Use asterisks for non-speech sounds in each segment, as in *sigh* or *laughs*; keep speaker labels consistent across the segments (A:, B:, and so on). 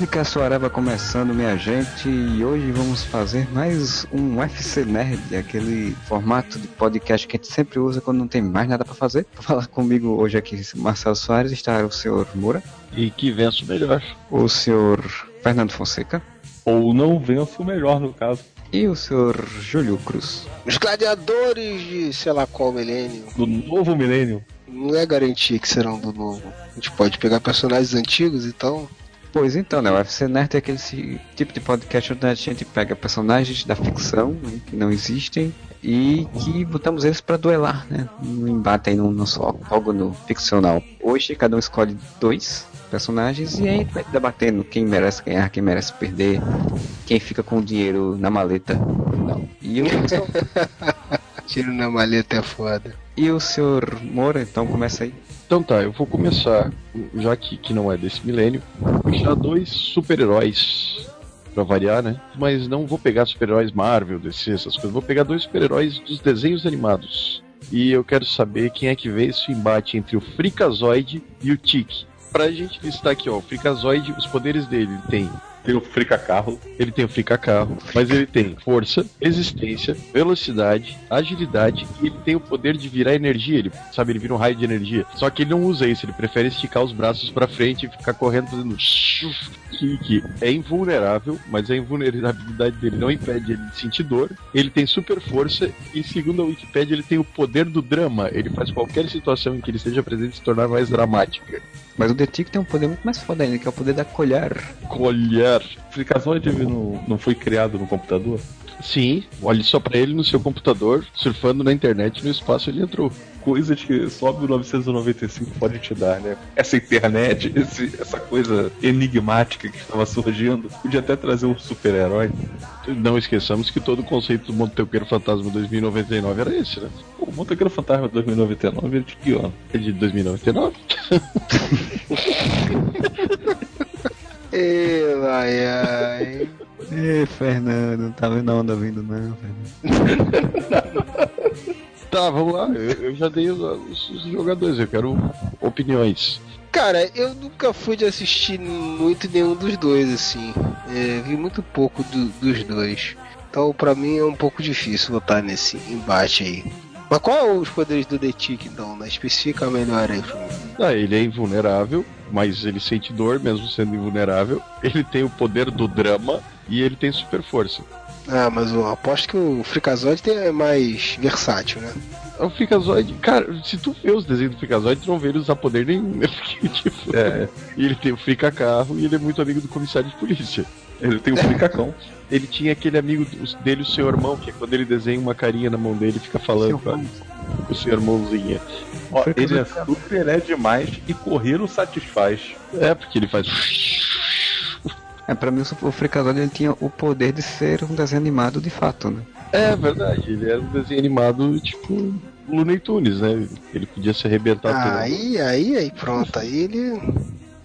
A: Podcast Areva começando, minha gente, e hoje vamos fazer mais um UFC Nerd, aquele formato de podcast que a gente sempre usa quando não tem mais nada para fazer. Pra falar comigo hoje aqui, Marcelo Soares, está o senhor Moura.
B: E que vença o melhor.
A: O senhor Fernando Fonseca.
B: Ou não vença o melhor, no caso.
A: E o senhor Júlio Cruz.
C: Os gladiadores de sei lá qual milênio.
B: Do novo milênio.
C: Não é garantia que serão do novo. A gente pode pegar personagens antigos, então
A: Pois então, né? O UFC Nerd é aquele tipo de podcast onde a gente pega personagens da ficção né, que não existem e que botamos eles para duelar, né? Um embate aí no nosso no ficcional. Hoje cada um escolhe dois personagens e aí vai debatendo quem merece ganhar, quem merece perder, quem fica com o dinheiro na maleta. Não. E o *laughs*
C: Tiro na maleta é foda.
A: E o senhor Moura, então começa aí.
B: Então tá, eu vou começar, já que, que não é desse milênio, vou puxar dois super-heróis pra variar, né? Mas não vou pegar super-heróis Marvel, DC, essas coisas. Vou pegar dois super-heróis dos desenhos animados. E eu quero saber quem é que vê esse embate entre o Freakazoid e o Tiki. Pra gente listar aqui, ó, o Freakazoid, os poderes dele tem
D: tem o Frica Carro.
B: Ele tem o Frica Carro, mas ele tem força, resistência, velocidade, agilidade e ele tem o poder de virar energia. Ele, sabe, ele vira um raio de energia. Só que ele não usa isso, ele prefere esticar os braços para frente e ficar correndo fazendo que é invulnerável, mas a invulnerabilidade dele não impede ele de sentir dor. Ele tem super força e, segundo a Wikipedia, ele tem o poder do drama. Ele faz qualquer situação em que ele esteja presente se tornar mais dramática.
A: Mas o The Tick tem um poder muito mais foda ainda, que é o poder da colher.
B: Colher.
D: Explicação de não, não foi criado no computador?
B: Sim, olhe só para ele no seu computador, surfando na internet, no espaço ele entrou
D: coisas que só 1995 pode te dar, né? Essa internet, esse, essa coisa enigmática que estava surgindo, podia até trazer um super-herói.
B: Não esqueçamos que todo o conceito do Motoqueiro Fantasma 2099 era esse, né?
D: O Motoqueiro Fantasma 2099 é de que ano?
B: É de 2099? *laughs*
C: ai, ai.
A: Ê, Fernando, não tá vendo a onda vindo não, Fernando. *laughs*
B: Tá, vamos lá. Eu, eu já dei os, os, jogadores, eu quero opiniões.
C: Cara, eu nunca fui de assistir muito nenhum dos dois, assim. É, vi muito pouco do, dos dois. Então, pra mim, é um pouco difícil votar nesse embate aí. Mas qual é os poderes do The Tick, então? Né? Especifica melhor aí.
B: Ah, ele é invulnerável, mas ele sente dor mesmo sendo invulnerável. Ele tem o poder do drama e ele tem super força.
C: Ah, mas eu aposto que o Freakazoid é mais versátil, né?
B: O Freakazoid, cara, se tu vê os desenhos do Freakazoid, tu não vê ele usar poder nenhum. Né? *laughs* tipo, é. E ele tem o Frica Carro e ele é muito amigo do comissário de polícia.
D: Ele tem o Fricacão. *laughs*
B: ele tinha aquele amigo dele, o seu irmão, que quando ele desenha uma carinha na mão dele, fica falando com o seu irmãozinho.
D: Ó, ele é super é demais e correr o satisfaz.
B: É, porque ele faz.
A: É, pra mim o Freakazoid ele tinha o poder de ser um desenho animado de fato, né?
B: É verdade, ele era um desenho animado tipo Looney Tunes, né? Ele podia se arrebentar
C: Aí, aí, aí, pronto, aí ele.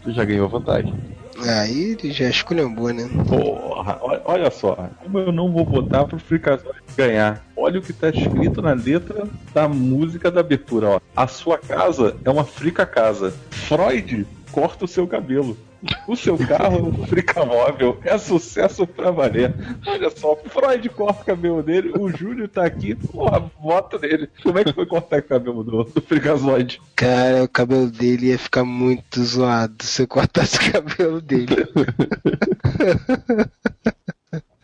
B: Já ganhou vantagem.
C: Aí ele já esculhambou, né?
D: Porra, olha só, como eu não vou votar pro Freakazoid ganhar? Olha o que tá escrito na letra da música da abertura, ó. A sua casa é uma frica casa. Freud corta o seu cabelo. O seu carro fica móvel, é sucesso pra valer. Olha só, Freud corta o cabelo dele, o Júlio tá aqui, porra, voto nele. Como é que foi cortar o cabelo do, do?
C: Cara, o cabelo dele ia ficar muito zoado se eu cortasse o cabelo dele. *laughs*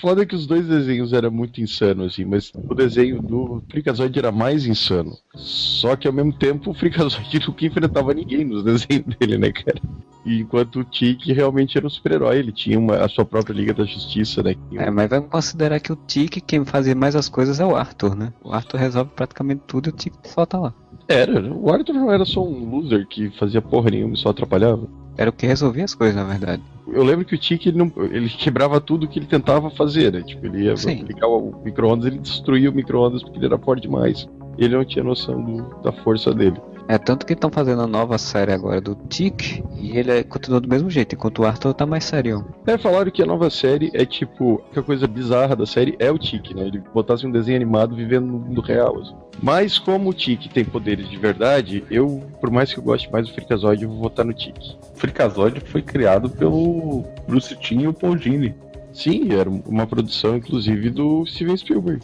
B: Foda que os dois desenhos eram muito insanos, assim, mas o desenho do Freakazoid era mais insano. Só que ao mesmo tempo o Freakazoid nunca enfrentava ninguém nos desenhos dele, né, cara? Enquanto o Tiki realmente era um super-herói, ele tinha uma, a sua própria Liga da Justiça, né?
A: É, mas vamos considerar que o Tiki, quem fazia mais as coisas é o Arthur, né? O Arthur resolve praticamente tudo e o Tiki só tá lá.
B: Era, o Arthur não era só um loser que fazia porra nenhuma e só atrapalhava.
A: Era o que resolvia as coisas, na verdade.
B: Eu lembro que o Tiki ele, não, ele quebrava tudo que ele tentava fazer, né? Tipo, ele ia
A: Sim.
B: ligar o micro-ondas, ele destruía o micro-ondas porque ele era forte demais. Ele não tinha noção do- da força dele.
A: É tanto que estão fazendo a nova série agora do Tic e ele é- continua do mesmo jeito, enquanto o Arthur tá mais sério.
B: É, falaram que a nova série é tipo. Que a coisa bizarra da série é o Tiki, né? Ele botasse um desenho animado vivendo no mundo real. assim. Mas como o Tiki tem poderes de verdade, eu, por mais que eu goste mais do Freakazoid, eu vou votar no.
D: O Freakazoid foi criado pelo Bruce Timm e o Paul Dini.
B: Sim, era uma produção, inclusive, do Steven Spielberg.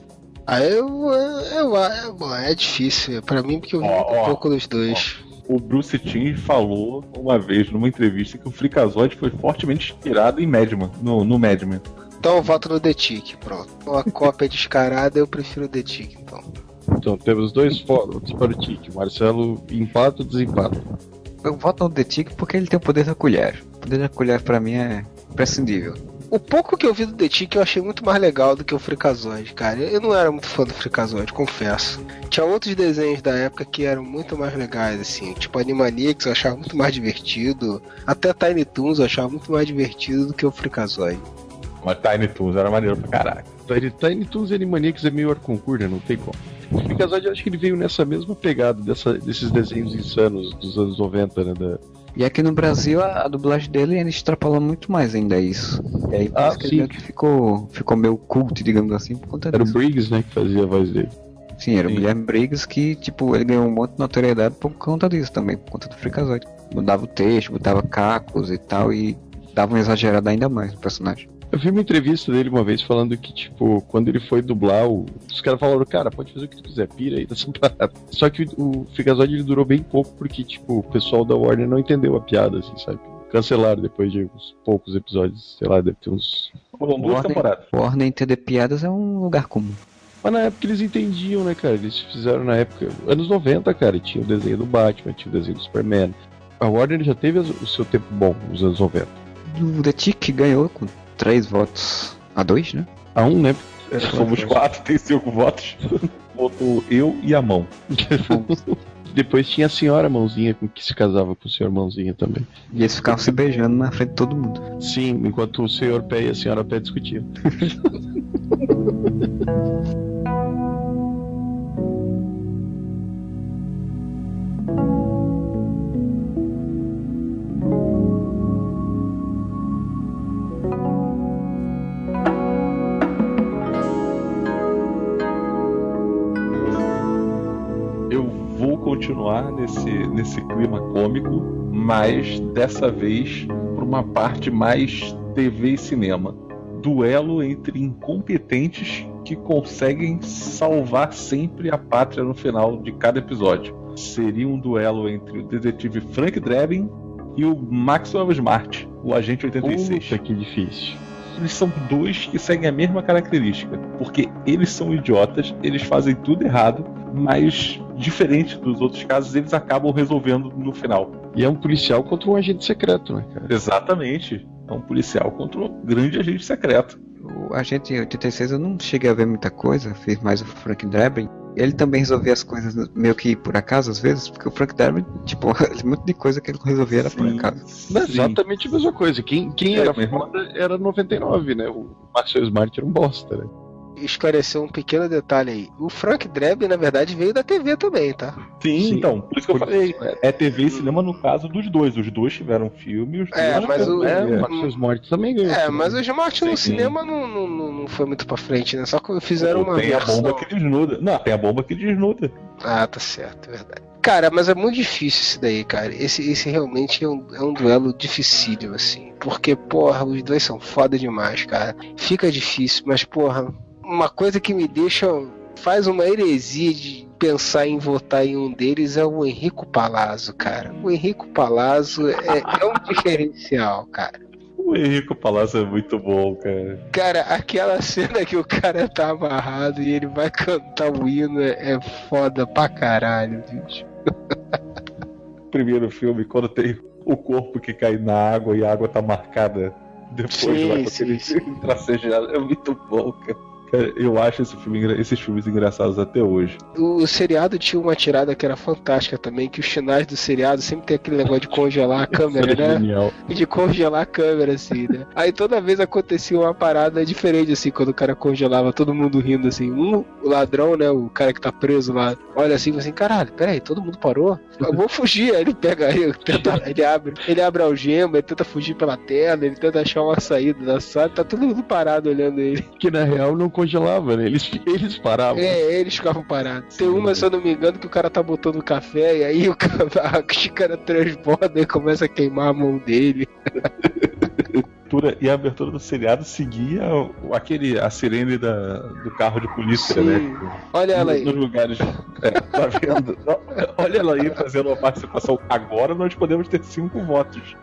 C: Aí eu, eu, eu- é difícil. Pra mim, porque eu vi
D: ó,
C: pouco dos dois.
D: O Bruce Timm falou uma vez numa entrevista que o Freakazoid foi fortemente inspirado em Madman, no, no Madman.
C: Então eu voto no The Tick, pronto. Uma cópia *laughs* descarada, eu prefiro o The Tick, então.
B: Então temos dois votos para o Tiki. Marcelo empata ou desempata?
A: Eu voto no The Tic porque ele tem o poder da colher. O poder da colher pra mim é imprescindível.
C: O pouco que eu vi do The Tick eu achei muito mais legal do que o Freakazoid, cara. Eu não era muito fã do Freakazoid, confesso. Tinha outros desenhos da época que eram muito mais legais, assim. Tipo Animaniacs eu achava muito mais divertido. Até Tiny Toons eu achava muito mais divertido do que o Freakazoid.
D: Mas Tiny Toons era maneiro pra caralho.
B: Tiny, Tiny Toons e Animaniacs é meio arconcur, né? Não tem como. O Freakazoid, eu acho que ele veio nessa mesma pegada dessa- desses desenhos insanos dos anos 90, né? Da...
A: E aqui no Brasil a, a dublagem dele ainda extrapolou muito mais ainda isso. E aí por
B: Ah,
A: isso que ele que ficou, ficou meio cult, digamos assim, por conta
B: Era o
A: disso.
B: Briggs, né? Que fazia a voz dele.
A: Sim, era o
D: Sim.
A: Guilherme Briggs que, tipo, ele ganhou um monte de notoriedade por conta disso também, por conta do Freakazoid. Mudava o texto, botava cacos e tal, e dava uma exagerada ainda mais no personagem.
B: Eu vi uma entrevista dele uma vez falando que, tipo, quando ele foi dublar, o- os caras falaram, cara, pode fazer o que tu quiser, pira aí *laughs* dessa parada. Só que o, o ele durou bem pouco porque, tipo, o pessoal da Warner não entendeu a piada, assim, sabe? Cancelaram depois de uns poucos episódios, sei lá, deve ter uns.
D: Foram duas
A: Warner-
D: temporadas.
A: Warner entender piadas é um lugar comum.
B: Mas na época eles entendiam, né, cara? Eles fizeram na época, anos 90, cara, tinha o desenho do Batman, tinha o desenho do Superman. A Warner já teve o seu tempo bom nos anos 90.
A: O The Tick ganhou com três votos a dois, né?
B: A um, né?
D: Somos quatro, tem cinco votos. Votou eu e a mão. *laughs*
B: Depois tinha a senhora Mãozinha com que se casava com o senhor Mãozinha também.
A: E eles ficavam se beijando na frente de todo mundo.
B: Sim, enquanto o senhor Pé e a senhora Pé discutiam. *laughs*
D: continuar nesse, nesse clima cômico, mas dessa vez por uma parte mais TV e cinema. Duelo entre incompetentes que conseguem salvar sempre a pátria no final de cada episódio. Seria um duelo entre o detetive Frank Drebin e o Maxwell Smart, o agente 86
B: Puta, que difícil.
D: eles são dois que seguem a mesma característica, porque eles são idiotas, eles fazem tudo errado, mas diferente dos outros casos, eles acabam resolvendo no final.
B: E é um policial contra um agente secreto, né, cara?
D: Exatamente. É um policial contra um grande agente secreto.
A: O Agente 86 eu não cheguei a ver muita coisa, fiz mais o Frank Drebin. Ele também resolvia as coisas meio que por acaso, às vezes, porque o Frank Drebin, tipo, *laughs* muito de coisa que ele resolvia era por
D: Sim,
A: acaso.
B: Não é
D: sim.
B: exatamente a mesma coisa. Quem, quem
D: É,
B: era
D: mesmo.
B: foda era 99, né? O Maxwell Smart era um bosta, né?
C: Esclarecer um pequeno detalhe aí. O Frank Drebin, na verdade, veio da TV também, tá?
D: Sim,
B: Sim.
D: então, por isso que eu falei.
B: isso, é.
D: TV e cinema no caso dos dois. Os dois tiveram filme, os
C: É,
D: dois
C: mas o-
B: É,
D: é.
B: o Maxwell Smart também ganhou.
C: É, mas o Smart no
D: Sim.
C: cinema não, não, não, foi muito pra frente, né? Só que fizeram uma
D: tem a
C: versão.
D: bomba que desnuda. Não, tem a bomba que desnuda.
C: Ah, tá certo, é verdade. Cara, mas é muito difícil isso daí, cara. Esse, esse realmente é um, é um duelo dificílimo, assim. Porque, porra, os dois são foda demais, cara. Fica difícil, mas, porra, uma coisa que me deixa. faz uma heresia de pensar em votar em um deles é o Henrico Palazzo, cara. O Henrico Palazzo é, é um *laughs* diferencial, cara.
D: O Henrico Palácio é muito bom, cara.
C: Cara, aquela cena que o cara tá amarrado e ele vai cantar o hino é, é foda pra caralho, bicho. *laughs*
D: primeiro filme, quando tem o corpo que cai na água e a água tá marcada depois
C: Sim,
D: lá
C: sim, sim.
D: tracejado. É muito bom, cara. Eu acho esse filme esses filmes engraçados até hoje.
C: O, seriado tinha uma tirada que era fantástica também, que os finais do seriado sempre tem aquele negócio de congelar a *laughs* câmera, né?
D: genial.
C: De congelar a câmera, assim, né? Aí toda vez acontecia uma parada diferente, assim, quando o cara congelava, todo mundo rindo, assim. Um, o ladrão, né? O cara que tá preso lá, olha assim, e fala assim, caralho, peraí, todo mundo parou? Eu vou fugir. Aí ele pega aí, tenta, ele abre, ele abre a algema, ele tenta fugir pela tela, ele tenta achar uma saída da sala, tá todo mundo parado olhando ele.
B: Que na real não congelava, né? Eles, *laughs* eles paravam.
C: É, eles ficavam parados. Tem uma, se eu não me engano, que o cara tá botando café e aí o *laughs* cara, a xícara transborda e começa a queimar a mão dele. *laughs*
D: abertura- E a abertura do seriado seguia aquele, a sirene da, do carro de polícia,
C: Sim.
D: né?
C: Olha ela aí.
D: Nos lugares. É, tá vendo? *laughs* Olha ela aí fazendo uma participação. Agora nós podemos ter cinco votos.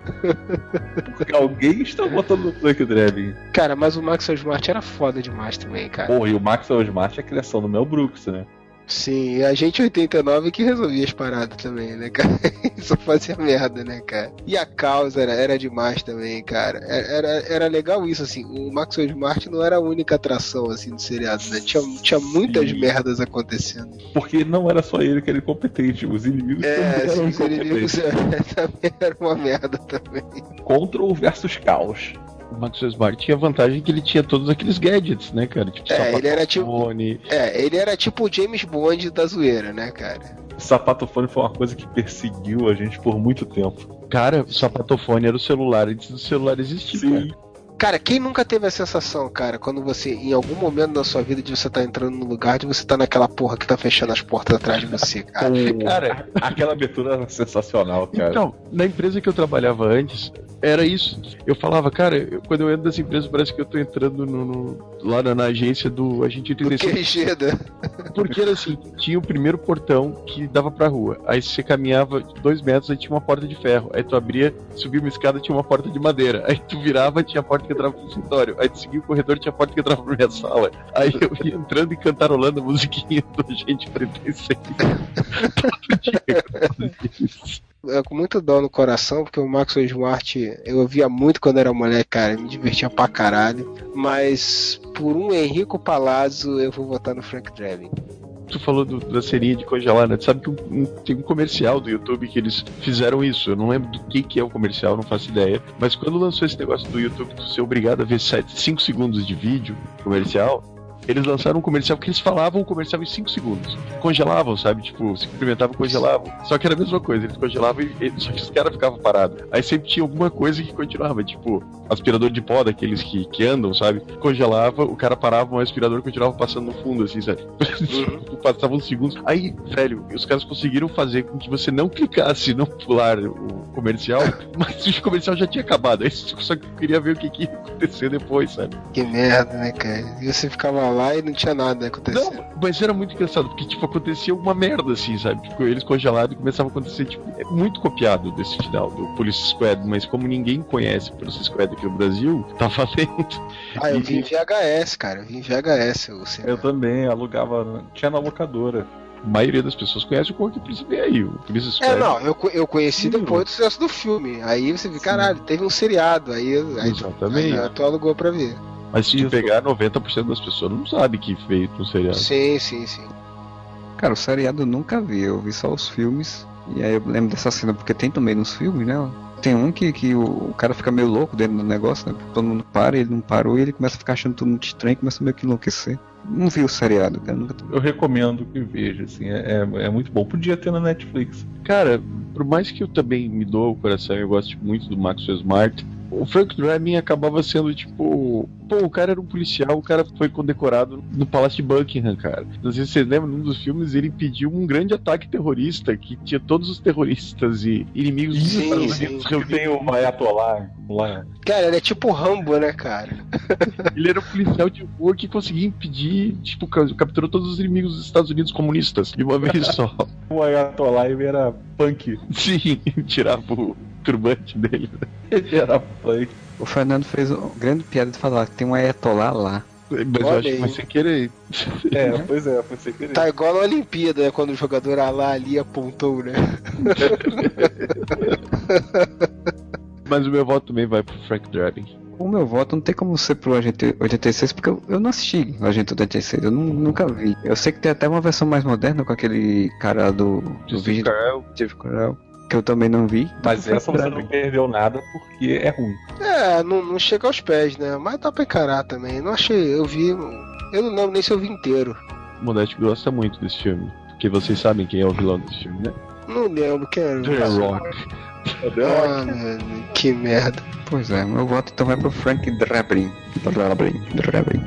D: Porque alguém está votando no Frank Drebin.
C: Cara, mas o Max Smart era foda demais também, cara.
D: Porra, e o Maxwell Smart é a criação do Mel Brooks, né?
C: Sim, e a gente 89 que resolvia as paradas também, né, cara? *laughs* Só fazia merda, né, cara? E a causa era, era demais também, cara. Era, era legal isso, assim. O Maxwell Smart não era a única atração, assim, do seriado, né? Tinha, tinha muitas
D: Sim.
C: merdas acontecendo.
D: Porque não era só ele que era incompetente, os inimigos
C: É,
D: também eram
C: os inimigos *laughs* também era uma merda também.
D: Control versus Caos.
B: Maxwell Smart tinha a vantagem que ele tinha todos aqueles gadgets, né, cara? Tipo,
C: É, ele era tipo-
B: sapatofone.
C: É, ele era tipo o James Bond da zoeira, né, cara?
D: Sapatofone foi uma coisa que perseguiu a gente por muito tempo.
B: Cara, o sapatofone era o celular antes do celular existir. cara.
C: Cara, quem nunca teve a sensação, cara, quando você, em algum momento da sua vida, de você tá entrando no lugar, de você tá naquela porra que tá fechando as portas atrás de você, cara? *laughs*
B: Cara,
D: Aquela abertura era sensacional, cara.
B: Então, na empresa que eu trabalhava antes, era isso. Eu falava, cara, eu- quando eu entro nessa empresa, parece que eu tô entrando no, no- lá na, na agência do agente
C: Do
B: 85.
C: QG, né?
B: Porque era assim, tinha o primeiro portão que dava pra rua. Aí você caminhava dois metros, aí tinha uma porta de ferro. Aí tu abria, subia uma escada, tinha uma porta de madeira. Aí tu virava, tinha a porta que entrava pro escritório. Aí tu seguia o corredor, tinha a porta que entrava pra minha sala. Aí eu ia entrando e cantarolando a musiquinha do Agente 36. Todo dia fazia isso.
C: É com muito dó no coração, porque o Maxwell Smart eu ouvia muito quando era mulher, cara, me divertia pra caralho. Mas por um Henrico Palazzo eu vou votar no Frank Drebin.
B: Tu falou do- da serinha de congelar, né? Tu sabe que um- tem um comercial do YouTube que eles fizeram isso. Eu não lembro do que, que é o comercial, não faço ideia. Mas quando lançou esse negócio do YouTube, tu ser obrigado a ver 5 segundos de vídeo comercial, eles lançaram um comercial que eles falavam o comercial em 5 segundos. Congelavam, sabe? Tipo, se cumprimentavam, congelavam. Só que era a mesma coisa, eles congelavam e, e- só que os caras ficavam parados. Aí sempre tinha alguma coisa que continuava, tipo, aspirador de pó daqueles que, que andam, sabe? Congelava, o cara parava, o aspirador continuava passando no fundo, assim, sabe? *laughs* Passavam uns segundos. Aí, velho, os caras conseguiram fazer com que você não clicasse, não pular o comercial, *laughs* mas o comercial já tinha acabado. Aí você só queria ver o que, que ia acontecer depois, sabe?
C: Que merda, né, cara? E você ficava lá e não tinha nada acontecendo.
B: Não, mas era muito engraçado, porque, tipo, acontecia uma merda, assim, sabe? Tipo, eles congelados e começava a acontecer, tipo, é muito copiado desse final do Police Squad, mas como ninguém conhece Police Squad aqui no Brasil, *laughs* tá valendo.
C: Ah, eu vi em VHS, cara. Eu vi em VHS o
D: Eu
C: cinema.
D: também alugava. Tinha na locadora.
B: A maioria das pessoas conhece o Corpo Police bem aí, o Police
C: É,
B: Squad.
C: não, eu, eu conheci
B: Sim.
C: depois do sucesso do filme. Aí você viu, caralho, teve um seriado. Aí, aí,
B: Exatamente.
C: aí tu alugou pra ver.
B: Mas se tu
D: Isso.
B: pegar 90% das pessoas não sabe que veio no seriado.
C: Sim, sim, sim.
A: Cara, o seriado eu nunca vi, eu vi só os filmes. E aí eu lembro dessa cena, porque tem também nos filmes, né? Tem um que, que o, o cara fica meio louco dentro do negócio, né? Todo mundo para, ele não parou e ele começa a ficar achando tudo muito estranho, começa meio que enlouquecer. Não vi o seriado, cara. Nunca...
D: Eu recomendo que veja, assim, é, é, é muito bom. Podia ter na Netflix.
B: Cara, por mais que eu também me dou o coração, eu gosto muito do Maxwell Smart, o Frank Drebin acabava sendo tipo. Pô, o cara era um policial, o cara foi condecorado no Palácio de Buckingham, cara. Não sei se vocês lembram, num dos filmes ele impediu um grande ataque terrorista que tinha todos os terroristas e inimigos dos Estados
C: sim.
B: Unidos
D: Que
B: reunidos.
D: tem o Ayatollah lá.
C: Cara, ele é tipo Rambo, né, cara? *laughs*
B: Ele era um policial de rua que conseguia impedir, tipo, ca- capturou todos os inimigos dos Estados Unidos comunistas de uma vez *laughs* só.
D: O Ayatollah era punk.
B: Sim, *laughs* tirava o turbante dele. *laughs*
D: Ele era punk.
A: O Fernando fez uma grande piada de falar que tem um Ayatollah lá.
B: Mas eu
C: Olha
B: acho que foi sem querer.
D: É, pois é, foi sem querer.
C: Tá igual na Olimpíada, né? Quando o jogador lá ali apontou, né? *laughs*
B: Mas o meu voto também vai pro Frank Drabin.
A: O meu voto não tem como ser pro Agente 86, porque eu, eu não assisti o Agente 86, eu nu- nunca vi. Eu sei que tem até uma versão mais moderna com aquele cara do, do
B: Steve
A: vídeo
B: Carell.
A: Steve Carell, que eu também não vi.
D: Mas essa você não perdeu nada porque é ruim.
C: É, não, não chega aos pés, né? Mas dá pra encarar também. Não achei, eu vi. Eu não lembro nem se eu vi inteiro.
B: O Modeste gosta muito desse filme. Porque vocês sabem quem é o vilão desse filme, né?
C: Não lembro, quem era.
B: The Rock.
C: Ah, mano, que merda.
A: Pois é, meu voto então vai pro Frank Drabin. Drabin, Drabin.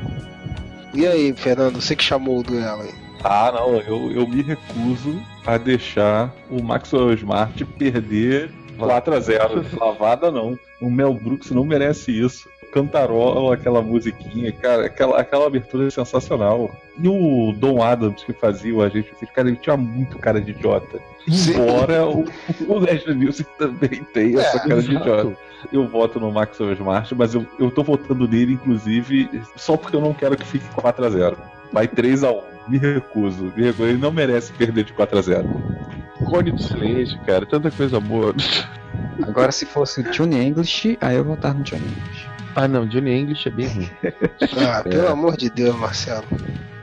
C: E aí, Fernando, você que chamou o duelo aí.
D: Ah, não, eu, eu me recuso a deixar o Maxwell Smart perder 4x0. Lavada não. O Mel Brooks não merece isso. Cantarola, aquela musiquinha, cara, aquela, aquela abertura é sensacional. E o Don Adams que fazia o agente, cara, ele tinha muito cara de idiota. Embora o, o Leslie Nielsen também tenha essa cara de
B: exato.
D: idiota. Eu voto no Maxwell Smart, mas eu, eu tô votando nele, inclusive, só porque eu não quero que fique 4x0. Vai 3x1. Me recuso. Me recuso. Ele não merece perder de 4x0.
B: Cone do silêncio, cara. Tanta coisa boa.
A: Agora se fosse o Johnny English, aí eu vou votar no Johnny English.
B: Ah, não. Johnny English é bem ruim. *laughs*
C: Ah, pelo amor de Deus, Marcelo.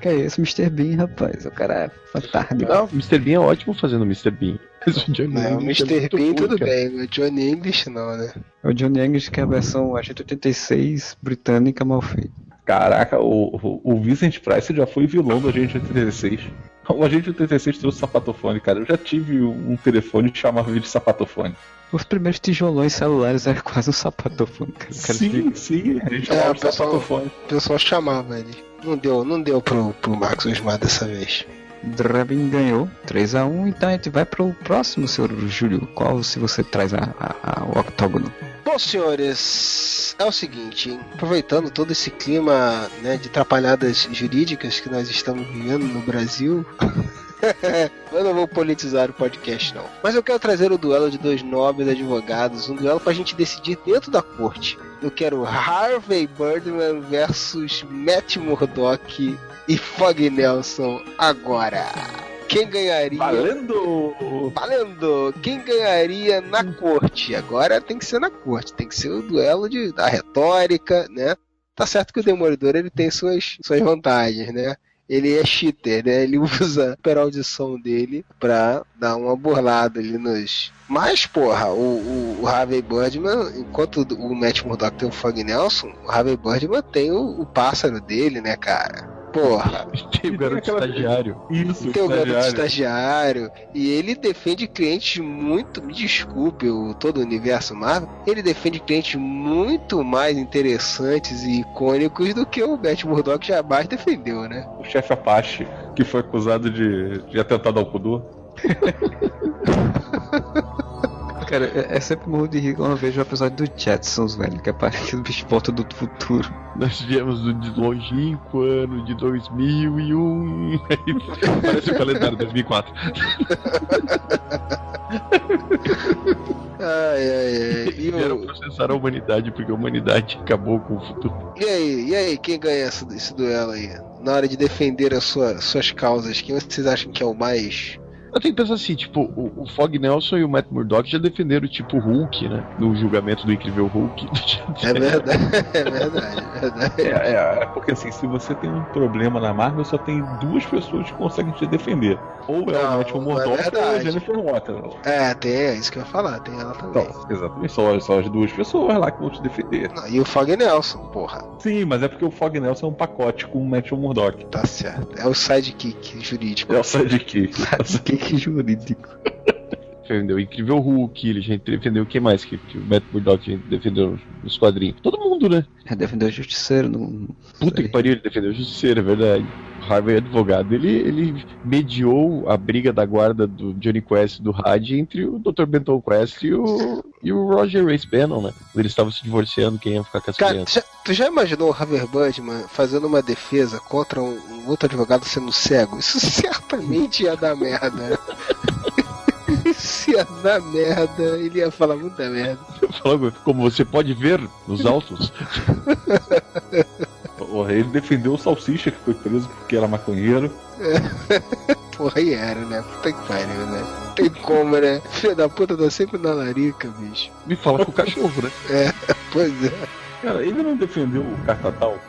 A: Que é esse Mr. Bean, rapaz? O cara é fantástico.
B: Não, o Mr. Bean é ótimo fazendo o Mr. Bean. Mas *laughs* o Johnny
C: Não,
B: English é
C: Mr.
B: muito
C: Bean
B: ruim,
C: tudo
B: cara.
C: bem, o Johnny English não, né?
A: É o Johnny English que é a versão Agente 86 britânica mal feita.
D: Caraca, o, o, o Vincent Price já foi vilão do Agente 86. O Agente 86 trouxe sapatofone, cara. Eu já tive um telefone que chamava ele de sapatofone.
A: Os primeiros tijolões celulares eram quase um sapatofone. cara.
D: Sim, sim, a gente
C: É,
D: chamava
C: o
D: de
C: pessoal-
D: sapatofone.
C: O pessoal chamava ele. Não deu, não deu pro, pro Max Osmar dessa vez.
A: Drabin ganhou 3x1, então a gente vai pro próximo, senhor Júlio. Qual se você traz a, a- a- o octógono?
C: Bom, senhores, é o seguinte, hein? aproveitando todo esse clima né, de atrapalhadas jurídicas que nós estamos vivendo no Brasil. *laughs* eu não vou politizar o podcast, não. Mas eu quero trazer o duelo de dois nobres advogados, um duelo pra gente decidir dentro da corte. Eu quero Harvey Birdman versus Matt Murdock e Fog Nelson agora. Quem ganharia?
D: Valendo!
C: Valendo! Quem ganharia na corte? Agora tem que ser na corte, tem que ser o duelo de, da retórica, né? Tá certo que o Demolidor ele tem suas, suas vantagens, né? Ele é cheater, né? Ele *laughs* usa a peraudição dele pra dar uma burlada ali nos. Mas, porra, o, o, o Harvey Birdman, enquanto o Matt Murdock tem o Fog Nelson, o Harvey Birdman tem o, o pássaro dele, né, cara? Porra.
B: Tem o garoto
D: aquela-
B: estagiário.
D: Isso,
C: Tem o garoto
D: estagiário.
C: estagiário. E ele defende clientes muito. Me desculpe, o, todo o universo Marvel. Ele defende clientes muito mais interessantes e icônicos do que o Matt Murdock jamais defendeu, né?
D: O chefe Apache, que foi acusado de, de atentado ao pudor. *laughs*
A: Cara, é, é sempre morro de rir quando eu vejo o episódio do Jetsons, velho, que aparece que o bicho volta do futuro.
B: Nós viemos do longínquo ano de 2001. Aí *laughs* Parece o calendário 2004.
C: Ai, ai, ai. E,
B: Vieram
C: o-
B: processar a humanidade porque a humanidade acabou com o futuro.
C: e aí, e aí, quem ganha esse, esse duelo aí? Na hora de defender as sua- suas causas, quem vocês acham que é o mais.
B: Eu tenho que pensar assim, tipo, o, o Fog Nelson e o Matt Murdock já defenderam, tipo, o Hulk, né? No julgamento do incrível Hulk. *laughs*
C: É verdade, é verdade, é verdade.
D: É, é, é porque assim, se você tem um problema na Marvel, só tem duas pessoas que conseguem te defender. Ou é
C: Não,
D: o Matt
C: é
D: Murdock ou é a. Jennifer Waterman.
C: É, tem, é isso que eu ia falar, tem ela também.
D: Então, exatamente, só, só as duas pessoas lá que vão te defender.
C: Não, E o Fog Nelson, porra.
D: Sim, mas é porque o Fog Nelson é um pacote com o Matt Murdock.
C: Tá certo. É o sidekick jurídico.
D: É o sidekick. *laughs*
A: que *laughs* jurídico.
B: Defendeu o incrível Hulk, ele já defendeu o que mais que, que o Matt Murdock defendeu nos quadrinhos? Todo mundo, né?
A: É defender o justiceiro. Não...
B: Puta que pariu, ele defendeu o Justiceiro, é verdade. O Harvey é advogado. Ele, ele mediou a briga da guarda do Johnny Quest e do Had entre o Dr. Benton Quest e o, e o Roger Race Bannon, né? Quando Eles estavam se divorciando, quem ia ficar com as
C: Cara,
B: crianças.
C: já- tu já imaginou o Harvey Birdman fazendo uma defesa contra um, um outro advogado sendo cego? Isso *laughs* certamente ia dar merda. Isso ia dar merda. Ele ia falar muita merda.
B: Falando, Como você pode ver nos autos,
D: O, *laughs* Porra, ele defendeu o Salsicha, que foi preso porque era maconheiro. *laughs*
C: Porra, aí era, né? Puta que pariu, né? Tem como, né? Filho da puta tá sempre na larica, bicho.
B: Me fala com o cachorro, né? *laughs*
C: Pois é.
D: Cara, ele não defendeu o Catatal.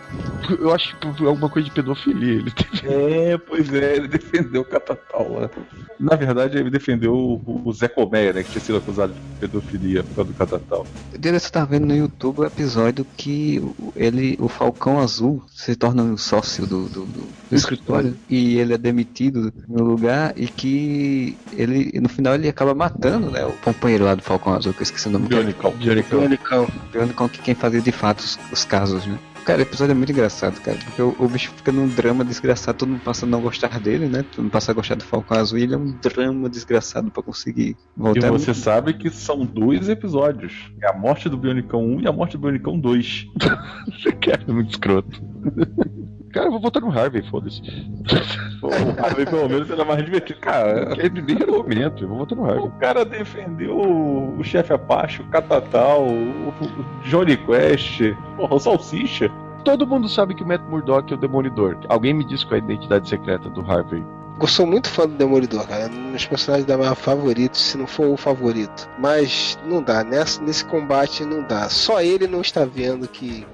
B: Eu acho que alguma coisa de pedofilia. Ele *laughs* tem...
D: É, pois é, ele defendeu o Catatal lá. Na verdade, ele defendeu o, o Zé Colmeia, né? Que tinha sido acusado de pedofilia por causa do Catatal.
A: Dia você tá vendo no YouTube o episódio que o- ele, o Falcão Azul se torna um sócio do, do, do- do escritório e ele é demitido no lugar e que ele no final ele acaba matando né, o companheiro lá do Falcão Azul, que eu esqueci o nome dele.
D: Bionical.
A: Perguntando com que quem fazia de fato os, os casos, né? Cara, o episódio é muito engraçado, cara. Porque o, o bicho fica num drama desgraçado, todo mundo passa a não gostar dele, né? Todo mundo passa a gostar do Falcão Azul e ele é um drama desgraçado pra conseguir
D: E
A: voltar.
D: você sabe que são dois episódios. É a morte do Bionicão 1 e a morte do Bionicão 2. *laughs*
B: Cara, é muito escroto. *laughs* Cara, eu vou votar no Harvey, foda-se. *laughs*
D: O Harvey, pelo menos, era mais divertido. Cara, *laughs*
B: Ele nem argumento, eu vou votar no Harvey.
D: o cara defendeu o chefe Apache, o Catatal, o, o Johnny Quest, porra, o Salsicha.
B: Todo mundo sabe que o Matt Murdock é o Demolidor. Alguém me diz qual é a identidade secreta do Harvey.
C: Eu sou muito fã do Demolidor, cara. É um dos personagens da Marvel favoritos, se não for o favorito. Mas não dá, nessa, nesse combate não dá. Só ele não está vendo que.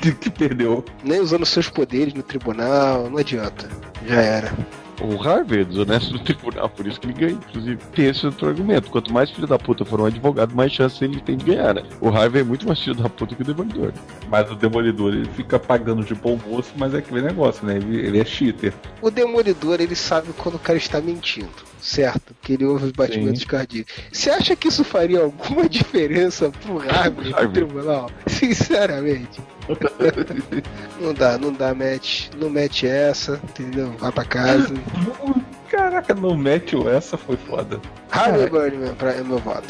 D: Que, *laughs* que perdeu.
C: Nem usando seus poderes no tribunal, não adianta. Já era.
B: O Harvey é desonesto *laughs* no tribunal, por isso que ele ganha, inclusive. Tem esse outro argumento. Quanto mais filho da puta for um advogado, mais chance ele tem de ganhar, né? O Harvey é muito mais filho da puta que o Demolidor.
D: Mas o Demolidor, ele fica pagando de bom moço, mas é aquele negócio, né? Ele, ele é cheater.
C: O Demolidor, ele sabe quando o cara está mentindo, certo? Porque ele ouve os batimentos cardíacos. Você acha que isso faria alguma *laughs* diferença pro Harvey no tribunal? Sinceramente. *laughs* não dá, não dá match. Não mete essa, entendeu? Vai pra casa.
D: Caraca, no Matthew essa foi foda.
C: Harvey Birdman pra, é meu voto.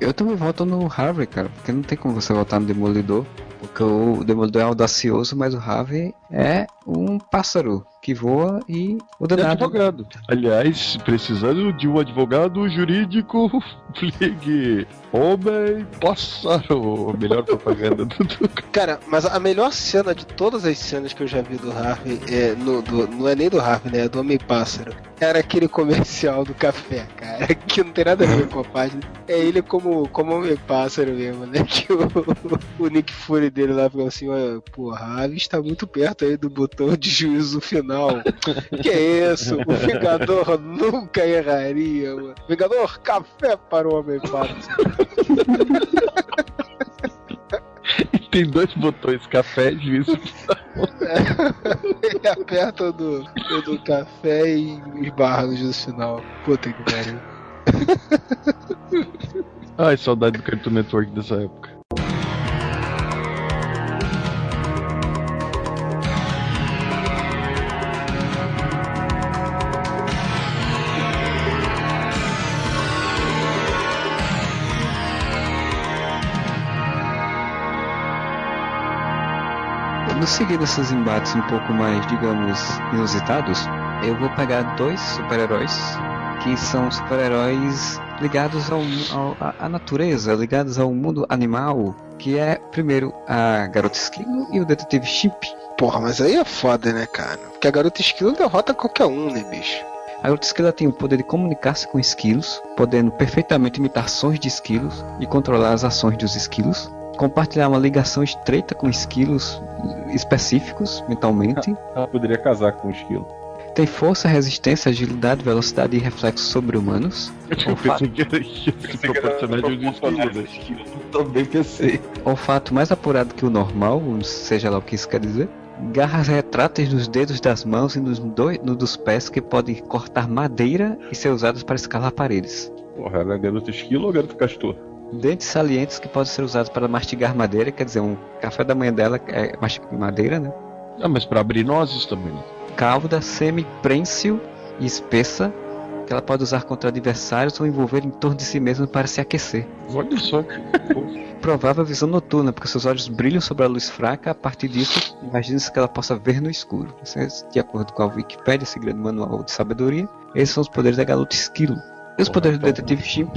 A: Eu também voto no Harvey, cara, porque não tem como você votar no Demolidor. Porque o Demolidor é audacioso, mas o Harvey é um pássaro que voa e o danado.
B: advogado. Aliás, precisando de um advogado jurídico, *laughs* ligue Homem Pássaro. Melhor propaganda do, *laughs*
C: Cara, mas a melhor cena de todas as cenas que eu já vi do Harvey, é, no, do- não é nem do Harvey, né? É do Homem-Pássaro. Era aquele comercial do café, cara, *laughs* que não tem nada a ver com a página. É ele como, como Homem-Pássaro mesmo, né? Que o, o Nick Fury dele lá ficou assim: olha, porra, a Harvey está muito perto aí do botão de juízo final. Que é isso? O Vingador nunca erraria, mano. Vingador, café para o Homem-Pássaro.
B: Tem dois botões, café e juízo.
C: Ele aperta o do, do café e esbarra no juízo final. Puta que pariu.
B: Ai, saudade do Cartoon Network dessa época.
A: Seguir desses embates um pouco mais, digamos, inusitados, eu vou pegar dois super-heróis que são super-heróis ligados ao, ao- à- natureza, ligados ao mundo animal, que é primeiro a Garota Esquilo e o Detetive Chimp.
C: Porra, mas aí é foda, né, cara? Porque a garota esquilo derrota qualquer um, né, bicho?
A: A Garota Esquilo ela tem o poder de comunicar-se com esquilos, podendo perfeitamente imitar sons de esquilos e controlar as ações dos esquilos, compartilhar uma ligação estreita com esquilos específicos mentalmente, *laughs*
D: Ela poderia casar com o esquilo.
A: tem força, resistência, agilidade, velocidade e reflexos sobre-humanos,
B: Eu pensei que era de um esquilo, né?
D: Também pensei.
A: olfato mais apurado que o normal, seja lá o que isso quer dizer, garras retráteis nos dedos das mãos e nos dois, no dos pés que podem cortar madeira e ser usadas para escalar paredes.
D: Porra, ela é garota esquilo ou garota castor?
A: Dentes salientes que podem ser usados para mastigar madeira, quer dizer, um café da manhã dela é mastigar madeira, né?
B: Ah, mas pra abrir nozes também.
A: Cauda semi-prênsil e espessa, que ela pode usar contra adversários ou envolver em torno de si mesma para se aquecer.
B: Olha só.
A: Provável visão noturna, porque seus olhos brilham sobre a luz fraca, a partir disso, imagina-se que ela possa ver no escuro. De acordo com a Wikipedia, esse grande manual de sabedoria, esses são os poderes da garota esquilo. E os poderes do detetive Chimp,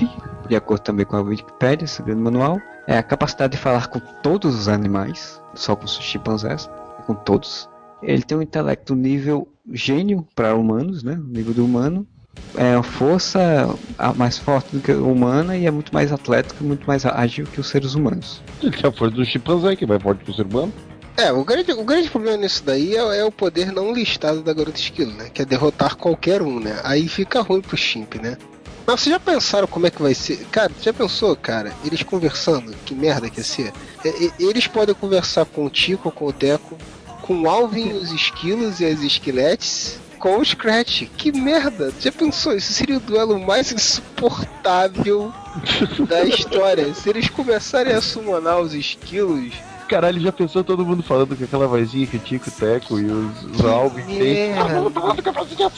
A: de acordo também com a Wikipedia, esse grande manual, é a capacidade de falar com todos os animais, só com os chimpanzés, com todos. Ele tem um intelecto nível gênio para humanos, né? Nível do humano. É a força mais forte do que a humana e é muito mais atlético, muito mais ágil que os seres humanos.
B: Ele tem a força do chimpanzé, que vai forte que o ser humano.
C: É, o grande, o grande problema nisso daí é, é, o poder não listado da Garota Esquilo, né? Que é derrotar qualquer um, né? Aí fica ruim pro Chimp, né? Mas vocês já pensaram como é que vai ser? Cara, já pensou, cara? Eles conversando, que merda que ia ser? Eles podem conversar com o Tico, com o Teco, com o Alvin, os esquilos e as esqueletes, com o Scratch. Que merda! Já pensou? Isso seria o duelo mais insuportável da história. Se eles começarem a summonar os esquilos
B: Caralho, já pensou todo mundo falando com aquela vozinha que o Tico, o Teco e os, os Alvin têm?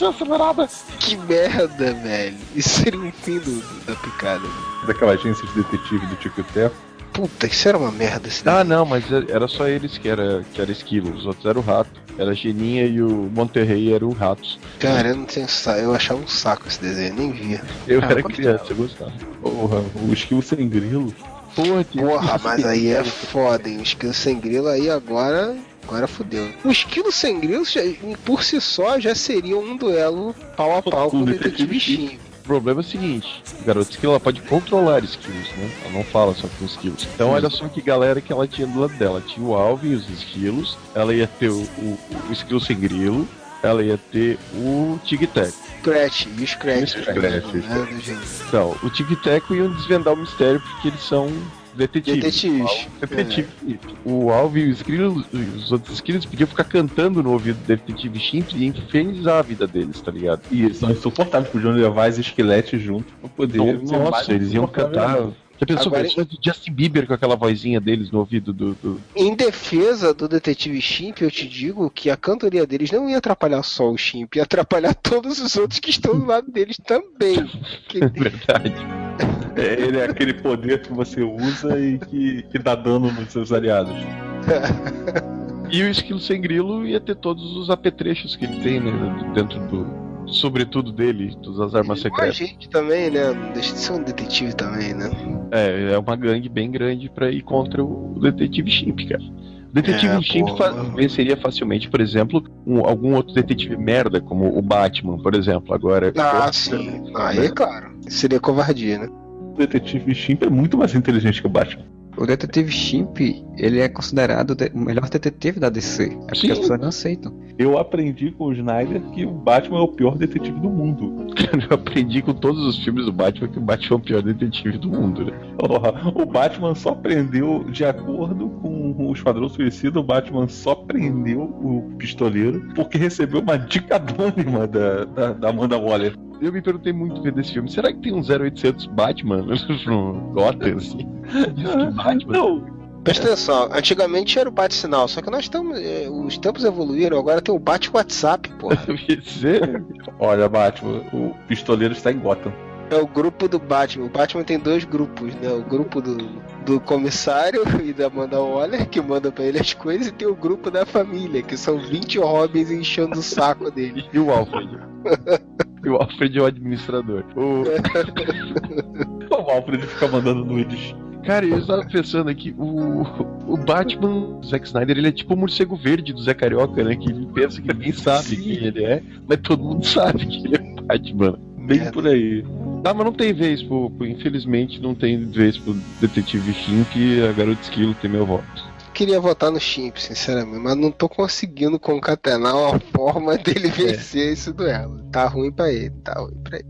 C: acelerada! Que merda, velho! Isso seria um fim do, do, da picada.
D: Daquela agência de detetive do Tico Teco.
C: Puta, isso era uma merda. Esse
B: ah, não, mas era só eles que era, que era esquilo, os outros eram o rato. Era a Geninha e o Monterrey eram o ratos.
C: Cara, eu não tenho eu achava um saco esse desenho, nem via.
B: Eu ah, era criança, eu gostava.
D: Porra, o esquilo sem grilo.
C: Porra, Porra mas aí é *laughs* foda, hein? O esquilo sem grilo aí agora. Agora fudeu. O esquilo sem grilo, por si só, já seria um duelo pau a pau com o detetive Shin.
B: O problema é o seguinte, o garoto esquilo ela pode controlar esquilos, né? Ela não fala só com esquilos. Então olha só que galera que ela tinha do lado dela. Tinha o Alvin e os esquilos, ela ia ter o, o, o esquilo sem grilo, ela ia ter o Tic Tac.
C: Scratch, e o Scratch.
B: Então, o Tic Tac iam desvendar o mistério porque eles são detetives.
C: Detetives.
B: Detetive. É. O Alvin e os, Skrill, os outros Skrills podiam ficar cantando no ouvido do detetive Chimp e infernizar a vida deles, tá ligado?
D: E eles são insuportáveis, podiam levar os esqueletos junto pra poder.
B: Nossa, eles iam cantar. Já pensou Agora, versões do Justin Bieber com aquela vozinha deles no ouvido do, do,
C: Em defesa do detetive Chimp, eu te digo que a cantoria deles não ia atrapalhar só o Chimp, ia atrapalhar *laughs* todos os outros que estão do lado deles também.
B: Que... É *laughs* verdade.
D: É, ele é aquele poder que você usa e que, que dá dano nos seus aliados.
B: e o esquilo sem grilo ia ter todos os apetrechos que ele tem, né? Dentro do, sobretudo dele, das armas secretas.
C: a gente também, né? Deixa de ser um detetive também, né?
B: É, é uma gangue bem grande pra ir contra o detetive Chimp, cara. O detetive é, Chimp fa venceria facilmente, por exemplo, um, algum outro detetive merda, como o Batman, por exemplo. Agora.
C: Ah, sim. Aí, né? claro. Seria covardia, né?
D: O detetive Chimp é muito mais inteligente que o Batman.
A: O detetive Chimp, ele é considerado o melhor detetive da DC. É porque Sim. as pessoas não aceitam.
D: Eu aprendi com o Snyder que o Batman é o pior detetive do mundo. *laughs*
B: Eu aprendi com todos os filmes do Batman que o Batman é o pior detetive do mundo, né?
D: o Batman só prendeu, de acordo com o Esquadrão Suicida, o Batman só prendeu o pistoleiro porque recebeu uma dica anônima da, da, da Amanda Waller.
B: Eu me perguntei muito ver desse filme. Será que tem um 0800 Batman *laughs* no Gotham, assim? *laughs*
C: Batman? Não. Presta atenção, antigamente era o bate-sinal, só que nós estamos. Eh, os tempos evoluíram, agora tem o bate-WhatsApp, pô. *laughs*
D: Olha, Batman, o pistoleiro está em Gotham.
C: É o grupo do Batman. O Batman tem dois grupos, né? O grupo do, do comissário *laughs* e da Amanda Waller, que manda pra ele as coisas, e tem o grupo da família, que são 20 Robins enchendo o saco dele.
B: E o Alfred. e o Alfred é o administrador. O, *laughs*
D: o Alfred fica mandando nudes.
B: Cara, eu estava pensando aqui, o, o Batman, o Zack Snyder, ele é tipo o morcego verde do Zé Carioca, né? Que ele pensa que ninguém *laughs* sabe quem ele é, mas todo mundo sabe que ele é Batman. Bem é. por aí. Ah, mas não tem vez, pô, infelizmente não tem vez pro Detetive Shimp e a Garota Esquilo tem meu voto
C: queria votar no Chimp, sinceramente, mas não tô conseguindo concatenar uma forma *laughs* dele é. vencer é. esse duelo. Tá ruim pra ele, tá ruim pra ele.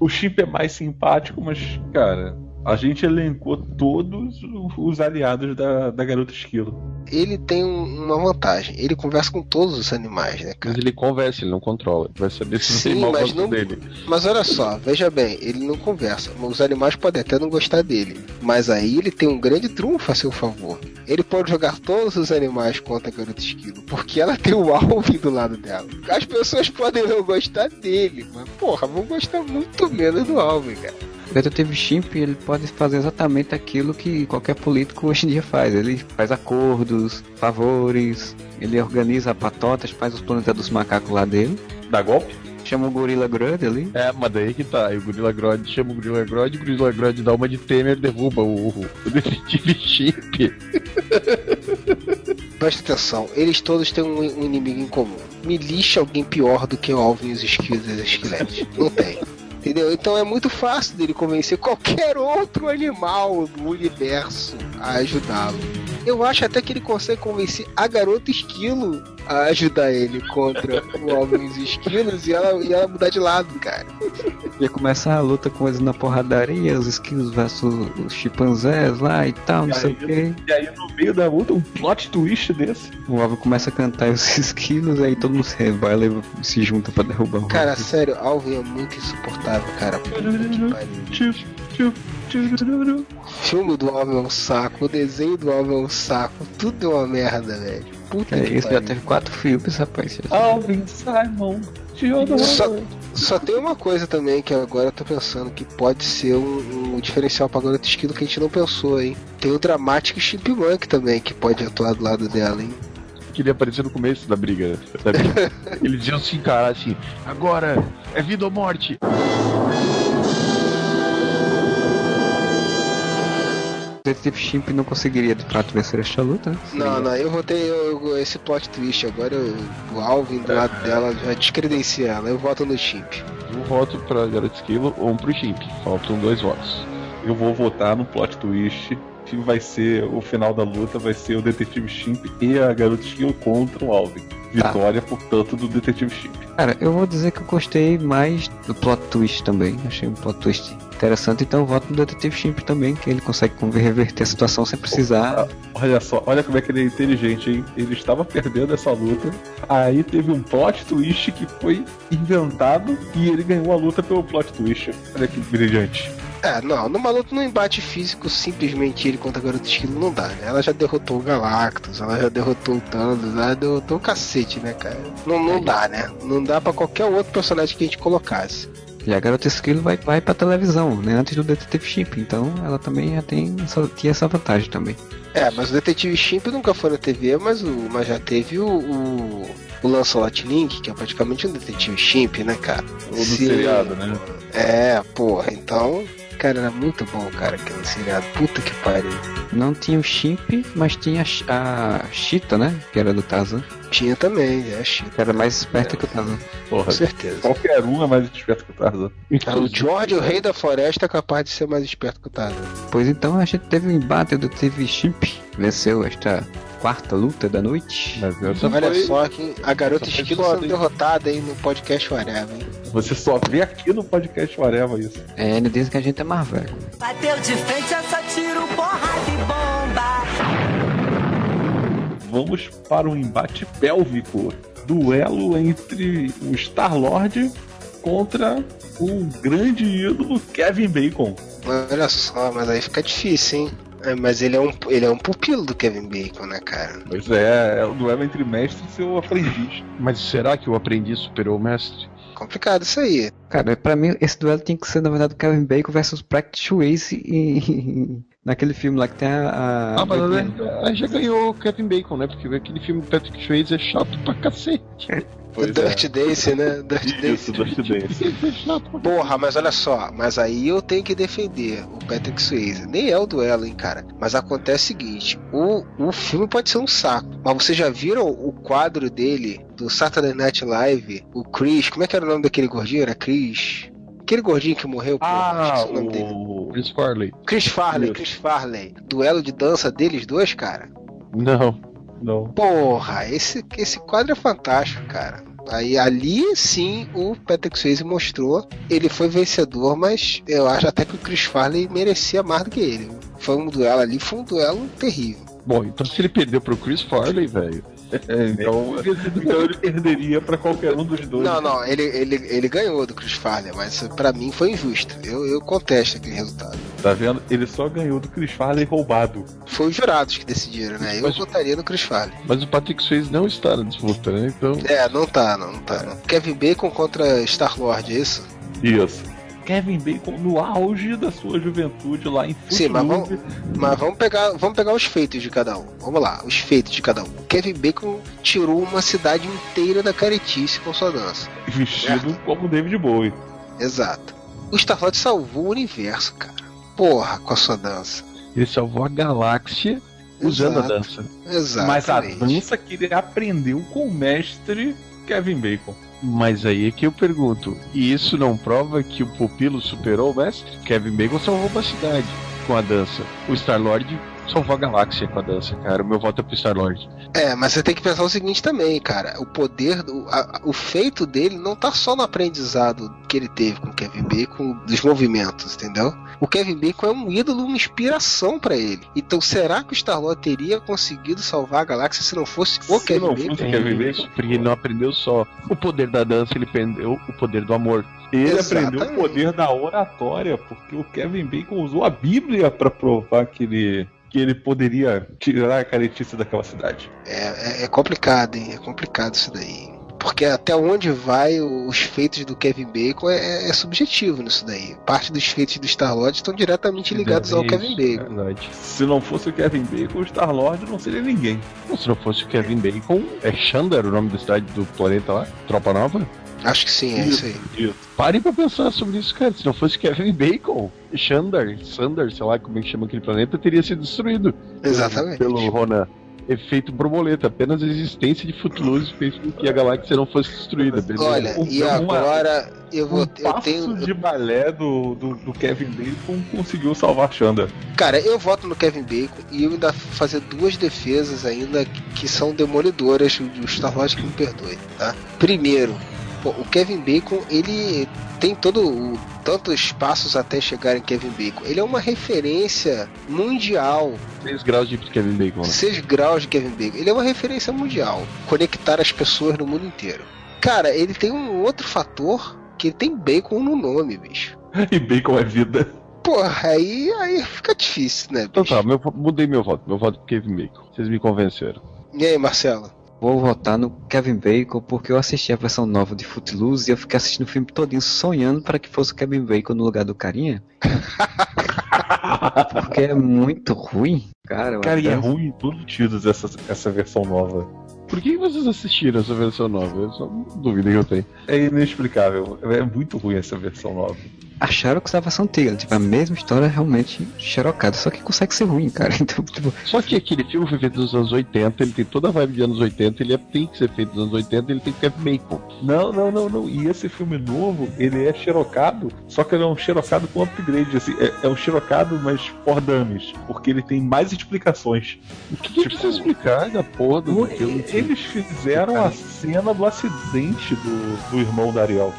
D: O Chimp é mais simpático, mas, cara, a gente elencou todos os aliados da, da Garota Esquilo.
C: Ele tem uma vantagem, ele conversa com todos os animais, né, cara?
B: Mas ele conversa, ele não controla. Ele vai saber se Sim, não tem mas, não, dele.
C: mas olha só, veja bem, ele não conversa. Os animais podem até não gostar dele. Mas aí ele tem um grande trunfo a seu favor. Ele pode jogar todos os animais contra a Garota Esquilo, porque ela tem o *laughs* Alvin do lado dela. As pessoas podem não gostar dele, mas porra, vão gostar muito menos do Alvin, cara.
A: O detetive Chimp ele pode fazer exatamente aquilo que qualquer político hoje em dia faz. Ele faz acordos, favores, ele organiza patotas, faz os planetas dos macacos lá dele.
D: Dá golpe?
A: Chama o Gorila Grodd ali.
B: É, mas daí que tá. E o Gorila Grodd chama o Gorila Grodd, o Gorila Grodd dá uma de Temer derruba o, o detetive Chimp. *laughs*
C: presta atenção, eles todos têm um, um inimigo em comum. Me lixa alguém pior do que o Alvin e os esquilos e os esqueletos. Não tem. Entendeu? Então é muito fácil dele convencer qualquer outro animal do universo a ajudá-lo. Eu acho até que ele consegue convencer a garota esquilo ajudar ele contra o Alvin e os esquilos e ela, e ela mudar de lado, cara.
A: Ia começar a luta com eles na porradaria, os esquilos versus os chimpanzés lá e tal, não
D: E
A: sei o quê.
D: e aí, no meio da luta, um plot twist desse.
A: O Alvin começa a cantar os *laughs* esquilos, aí todo mundo se rebala e se junta pra derrubar o
C: Cara,
A: Alvin.
C: sério, Alvin é muito insuportável, cara. O filme do Alvin é um saco, o desenho do Alvin é um saco, tudo é uma merda, velho. Puta
A: É,
C: que
A: isso já teve quatro filmes, rapaz.
D: Alvin Simon.
C: Só, só tem uma coisa também que agora eu tô pensando que pode ser um, um diferencial pra garota esquilo que a gente não pensou, hein? Tem o Dramatic Chipmunk também, que pode atuar do lado dela, hein?
B: Que ele apareceu no começo da briga. Da briga. *laughs* Eles iam se encarar assim, agora é vida ou morte.
A: O Detetive Chimp não conseguiria de fato vencer esta luta, né?
C: Não, não, eu votei eu- eu- esse plot twist. Agora eu- o Alvin do lado dela já descredencia ela. Eu voto no Chimp.
B: Um voto pra Garota Esquilo, um pro Chimp. Faltam dois votos.
D: Eu vou votar no plot twist. Que vai ser o final da luta, vai ser o Detetive Chimp e a Garota Esquilo contra o Alvin. Vitória, portanto, do Detetive Chimp.
A: Cara, eu vou dizer que eu gostei mais do plot twist também. Achei um plot twist interessante, então eu voto no Detetive Chimp também, que ele consegue reverter a situação sem precisar.
D: Olha só, olha como é que ele é inteligente, hein? Ele estava perdendo essa luta, aí teve um plot twist que foi inventado e ele ganhou a luta pelo plot twist. Olha que brilhante.
C: É, não, numa luta, num embate físico, simplesmente ele contra a garota esquilo não dá, né? Ela já derrotou o Galactus, ela já derrotou o Thanos, ela derrotou o cacete, né, cara? Não, não dá, né? Não dá pra qualquer outro personagem que a gente colocasse.
A: E a garota Esquilo vai, vai pra televisão, né? Antes do Detetive Chimp, então ela também já tem essa, tinha essa vantagem também.
C: É, mas o Detetive Chimp nunca foi na TV, mas, o, mas já teve o, o, o Lancelot Link, que é praticamente um Detetive Chimp, né, cara?
D: Ou no
C: Se-
D: seriado, né?
C: É, porra, então. Cara, era muito bom, cara, aquele seriado. Puta que pariu.
A: Não tinha o Chimp, mas tinha a a Cheetah, né? Que era do Tarzan.
C: Tinha também, é,
A: Que era mais esperta que o Tarzan.
C: com
D: Porra,
C: certeza.
D: qualquer um é mais esperto que o Tarzan.
C: Ah, O George, o rei da floresta, é capaz de ser mais esperto que o Tarzan.
A: Pois então a gente teve um embate do Detetive Chimp. Venceu esta quarta luta da noite.
B: Mas essa
C: Olha
B: foi...
C: só que a garota
D: essa foda,
C: sendo derrotada aí no podcast Whatever, hein?
D: Você só vê aqui no podcast Areva isso.
A: É, ele diz que a gente é mais velho.
E: Bateu de frente, é só tiro, porrada e bomba.
D: Vamos para um embate pélvico. Duelo entre o Star-Lord contra o grande ídolo Kevin Bacon.
C: Olha só, mas aí fica difícil, hein? É, mas ele é, um, ele é um pupilo do Kevin Bacon, né, cara?
D: Pois é, é o duelo entre mestre e seu aprendiz.
B: Mas será que o aprendiz superou o mestre?
C: Complicado isso aí.
A: Cara, pra mim esse duelo tinha que ser, na verdade, o Kevin Bacon versus Practice Swayze em- naquele filme lá que tem a. a-
B: Ah, mas aí- aí já ganhou o Kevin Bacon, né? Porque aquele filme do Patrick Swayze é chato pra cacete. *laughs*
C: O Dirty Dance, né? Dirty Dance.
D: Isso, Dance.
B: É chato pra
C: Porra, mas olha só, mas aí eu tenho que defender o Patrick Swayze. Nem é o duelo, hein, cara. Mas acontece o seguinte: o, o filme pode ser um saco. Mas vocês já viram o quadro dele, do Saturday Night Live? O Chris, como é que era o nome daquele gordinho? Era Chris. Aquele gordinho que morreu, pô.
D: Ah,
C: o nome dele.
B: Chris Farley.
C: Chris Farley. Chris Farley. Duelo de dança deles dois, cara.
B: Não.
D: Não.
C: Porra, esse, esse quadro é fantástico, cara. Aí ali sim o Patrick Swayze mostrou, ele foi vencedor, mas eu acho até que o Chris Farley merecia mais do que ele. Foi um duelo ali, foi um duelo terrível.
B: Bom, então se ele perdeu pro Chris Farley, velho.
D: É, então, *laughs* então ele perderia pra qualquer um dos dois.
C: Não, não, ele, ele, ele ganhou do Chris Farley, mas pra mim foi injusto. Eu, eu contesto aquele resultado.
D: Tá vendo? Ele só ganhou do Chris Farley roubado.
C: Foi os jurados que decidiram, né? Eu
B: Mas-
C: votaria no Chris Farley.
B: Mas o Patrick Swayze não está na disputa, né? Então.
C: É, não tá, não, não tá. Não. Kevin Bacon contra Star-Lord, é isso?
D: Isso. Kevin Bacon no auge da sua juventude lá em
C: Sim, mas
D: Footloose.
C: Mas vamos pegar, vamos pegar os feitos de cada um. Vamos lá, os feitos de cada um. Kevin Bacon tirou uma cidade inteira da caretice com sua dança.
D: vestido como David Bowie.
C: Exato. O Star-Lord salvou o universo, cara. Porra, com a sua dança.
B: Ele salvou a galáxia usando
C: Exato.
B: a dança.
C: Exato.
D: Mas a dança que ele aprendeu com o mestre Kevin Bacon.
B: Mas aí é que eu pergunto, e isso não prova que o pupilo superou o mestre? Kevin Bacon salvou uma cidade com a dança. O Star-Lord salvou a galáxia com a dança, cara. O meu voto é pro Star-Lord.
C: É, mas você tem que pensar o seguinte também, cara. O poder, do- a- o feito dele não tá só no aprendizado que ele teve com o Kevin Bacon dos movimentos, entendeu? O Kevin Bacon é um ídolo, uma inspiração pra ele. Então, será que o Star-Lord teria conseguido salvar a galáxia se não fosse o
D: Se
C: Kevin
D: não
C: Bacon?
D: fosse- Kevin
B: isso, porque ele não aprendeu só o poder da dança, ele aprendeu o poder do amor.
D: Ele
C: Exatamente.
D: aprendeu o poder da oratória, porque o Kevin Bacon usou a Bíblia pra provar que ele, que ele poderia tirar a caretice daquela cidade.
C: É, é- é complicado, hein? É complicado isso daí. Porque até onde vai os feitos do Kevin Bacon é, é subjetivo nisso daí. Parte dos feitos do Star-Lord estão diretamente ligados ao
B: É
C: Kevin Bacon.
B: Verdade.
D: Se não fosse o Kevin Bacon, o Star-Lord não seria ninguém.
B: Se não fosse o Kevin Bacon, é Xandar o nome da cidade do planeta lá? Tropa Nova?
C: Acho que sim, é isso aí.
D: Isso.
B: Parem pra pensar sobre isso, cara. Se não fosse Kevin Bacon, Xandar, Sandar, sei lá como é que chama aquele planeta, teria sido destruído
C: Exatamente.
B: pelo Ronan. Efeito borboleta, apenas a existência de Footloose fez com que a galáxia não fosse destruída, beleza?
C: Olha,
D: Um-
C: e
D: uma-
C: agora eu vou.
D: Um
C: Eu tenho.
D: de balé do, do, do Kevin Bacon conseguiu salvar Xander.
C: Cara, eu voto no Kevin Bacon e eu ainda vou fazer duas defesas ainda que, que são demolidoras do Star-Lord que me perdoe, tá? Primeiro, pô, o Kevin Bacon, ele tem todo o tantos passos até chegar em Kevin Bacon. Ele é uma referência mundial
B: 6 graus de Kevin Bacon, né?
C: 6 graus de Kevin Bacon. Ele é uma referência mundial. Conectar as pessoas no mundo inteiro. Cara, ele tem um outro fator que ele tem bacon no nome, bicho. *laughs*
D: E Bacon é vida.
C: Porra, aí, aí fica difícil, né,
B: Então
C: bicho?
B: tá, meu, mudei meu voto. Meu voto pro Kevin Bacon. Vocês me convenceram.
C: E aí, Marcelo?
A: Vou votar no Kevin Bacon porque eu assisti a versão nova de Footloose e eu fiquei assistindo o filme todinho sonhando para que fosse o Kevin Bacon no lugar do carinha. *laughs* porque é muito ruim, cara. eu
D: Cara, e é ruim em todos os sentidos essa, essa versão nova.
B: Por que vocês assistiram essa versão nova? Eu só dúvida que eu tenho.
D: É inexplicável. É muito ruim essa versão nova.
A: Acharam que usava a versão antiga, tipo, a mesma história realmente xerocada, só que consegue ser ruim, cara. *laughs* Então, tipo,
B: Só que aquele filme foi feito nos anos 80, ele tem toda a vibe de anos 80, ele é- tem que ser feito nos anos 80, ele tem que ter Bacon.
D: Não, não, não, não. E esse filme novo, ele é xerocado, só que ele é um xerocado com upgrade. Assim, é, é um xerocado, mas for dummies. Porque ele tem mais explicações.
B: O que, que precisa explicar da porra do?
D: Eles fizeram a cena do acidente do, do irmão da Ariel.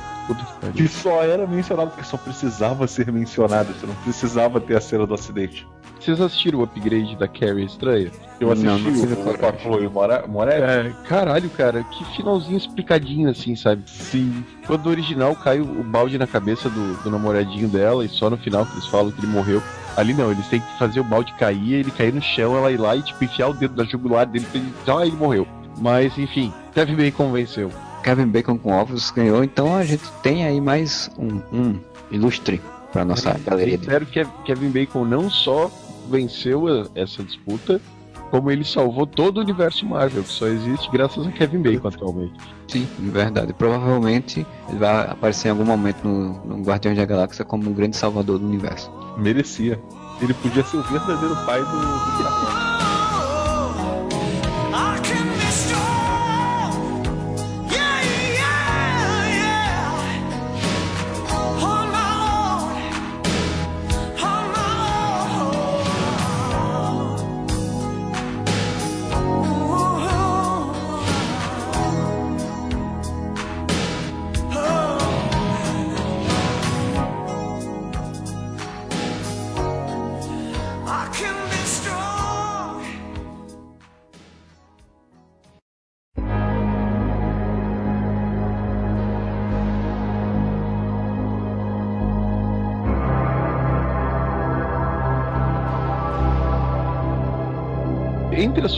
B: Que
D: só era mencionado, porque só precisava ser mencionado. Você não precisava ter a cena do acidente.
B: Vocês assistiram o upgrade da Carrie Estranha?
D: Eu assisti
A: Não, não
D: o com a
A: coragem.
D: Chloe Mora- Moretz.
B: É, caralho, cara, que finalzinho explicadinho assim, sabe?
D: Sim.
B: Quando o original cai o, balde na cabeça do, do namoradinho dela e só no final que eles falam que ele morreu. Ali não, eles têm que fazer o balde cair, ele cair no chão, ela ir lá e tipo, enfiar o dedo da jugular dele pra ele dizer, ah, ele morreu. Mas enfim, Kevin Bacon venceu.
A: Kevin Bacon com ovos ganhou, então a gente tem aí mais um, um ilustre pra nossa galeria de
B: Espero que Kevin Bacon não só venceu essa disputa, como ele salvou todo o universo Marvel, que só existe graças a Kevin Bacon atualmente.
A: Sim, verdade. Provavelmente ele vai aparecer em algum momento no, no Guardiões da Galáxia como um grande salvador do universo.
D: Merecia. Ele podia ser o verdadeiro pai do, do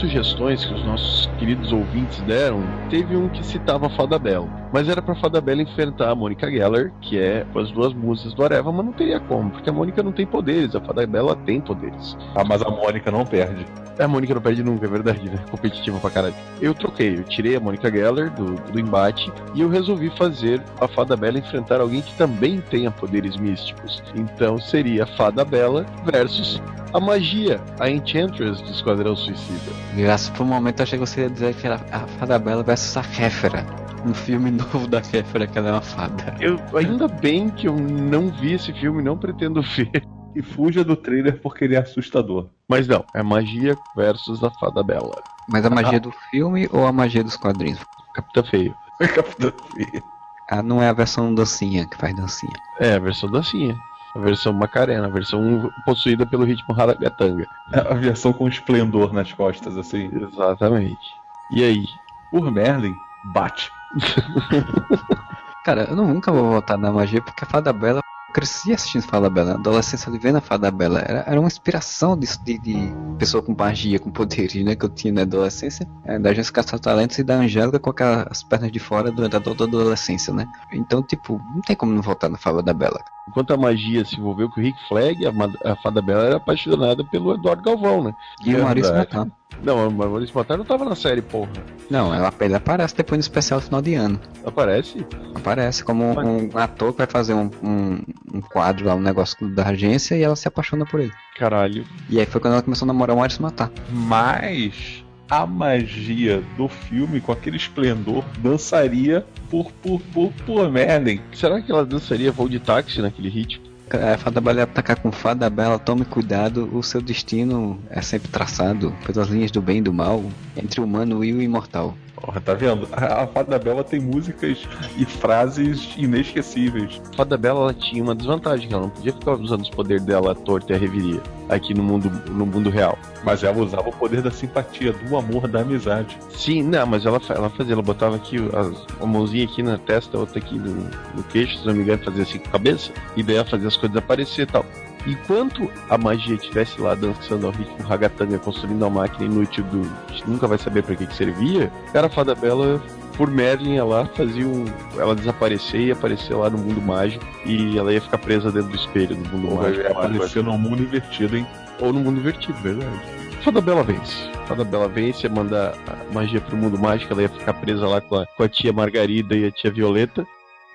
B: sugestões que os nossos queridos ouvintes deram, teve um que citava a Fada Bela. Mas era pra Fada Bela enfrentar a Mônica Geller, que é as duas musas do Areva, mas não teria como, porque a Mônica não tem poderes, a Fada Bela tem poderes.
D: Ah, mas a Mônica não perde.
B: A Mônica não perde nunca, é verdade, né? Competitiva pra caralho. Eu troquei, eu tirei a Mônica Geller do, do embate e eu resolvi fazer a Fada Bela enfrentar alguém que também tenha poderes místicos. Então seria Fada Bela versus a magia, a Enchantress do Esquadrão Suicida.
A: Graças por um momento eu achei que você ia dizer que era a Fada Bela versus a Kéfera. No filme *laughs* novo da Kéfera, que ela é uma fada.
B: Eu, ainda bem que eu não vi esse filme, não pretendo *laughs* ver.
D: E fuja do trailer porque ele é assustador.
B: Mas não, é magia versus a Fada Bela.
A: Mas a magia do filme ou a magia dos quadrinhos?
B: Capitã Feio. *laughs*
D: Capitão Feio.
A: Ah, não é a versão dancinha que faz dancinha.
B: É, a versão dancinha. A versão Macarena, a versão possuída pelo ritmo Haragatanga.
D: A versão com esplendor nas costas, assim.
B: Exatamente. E aí?
D: Por Merlin, bate. *laughs*
A: Cara, eu nunca vou voltar na magia porque a Fada Bela. Eu cresci assistindo Fada Bela. Na adolescência ali vendo a Fada Bela. Era, era uma inspiração disso de, de pessoa com magia, com poderes, né? Que eu tinha na adolescência. É, da Jéssica Talentos e da Angélica com aquelas pernas de fora durante toda a adolescência, né? Então, tipo, não tem como não voltar na Fada Bela.
B: Enquanto a magia se envolveu com o Rick Flag, a, a Fada Bela era apaixonada pelo Eduardo Galvão, né?
A: E o Maurício. Matar.
B: Não, o Maurício Matar não tava na série, porra.
A: Não, ela, ele aparece depois no especial final de ano.
B: Aparece?
A: Aparece como um, um ator que vai fazer um, um, um quadro lá, um negócio da agência e ela se apaixona por ele.
B: Caralho.
A: E aí foi quando ela começou a namorar o Maurício Matar.
D: Mas a magia do filme, com aquele esplendor, dançaria por, por, por, por Merlin.
B: Será que ela dançaria voo de táxi naquele ritmo?
A: A Fada Bela atacar com Fada Bela, tome cuidado, o seu destino é sempre traçado pelas linhas do bem e do mal, entre o humano e o imortal.
D: Porra, tá vendo? A a Fada Bela tem músicas e frases inesquecíveis.
B: A Fada Bela ela tinha uma desvantagem, ela não podia ficar usando os poderes dela à torta e à reviria aqui no mundo, no mundo real.
D: Mas ela usava o poder da simpatia, do amor, da amizade.
B: Sim, não, mas ela, ela fazia, ela botava aqui as, uma mãozinha aqui na testa, outra aqui no, no queixo, se não me engano, fazia assim com a cabeça, e daí ela fazia as coisas aparecer e tal. Enquanto a magia estivesse lá dançando ao ritmo ragatanga, construindo uma máquina inútil do. a gente nunca vai saber pra que, que servia, era a fada bela por Merlin lá, fazia um, ela desaparecer e aparecer lá no mundo mágico e ela ia ficar presa dentro do espelho do mundo
D: Ou
B: mágico. lá,
D: aparecer num mundo invertido, hein?
B: ou no mundo invertido, verdade. Fada Bela vence. Fada Bela vence, ia mandar a magia pro mundo mágico, ela ia ficar presa lá com a, com a tia Margarida e a tia Violeta.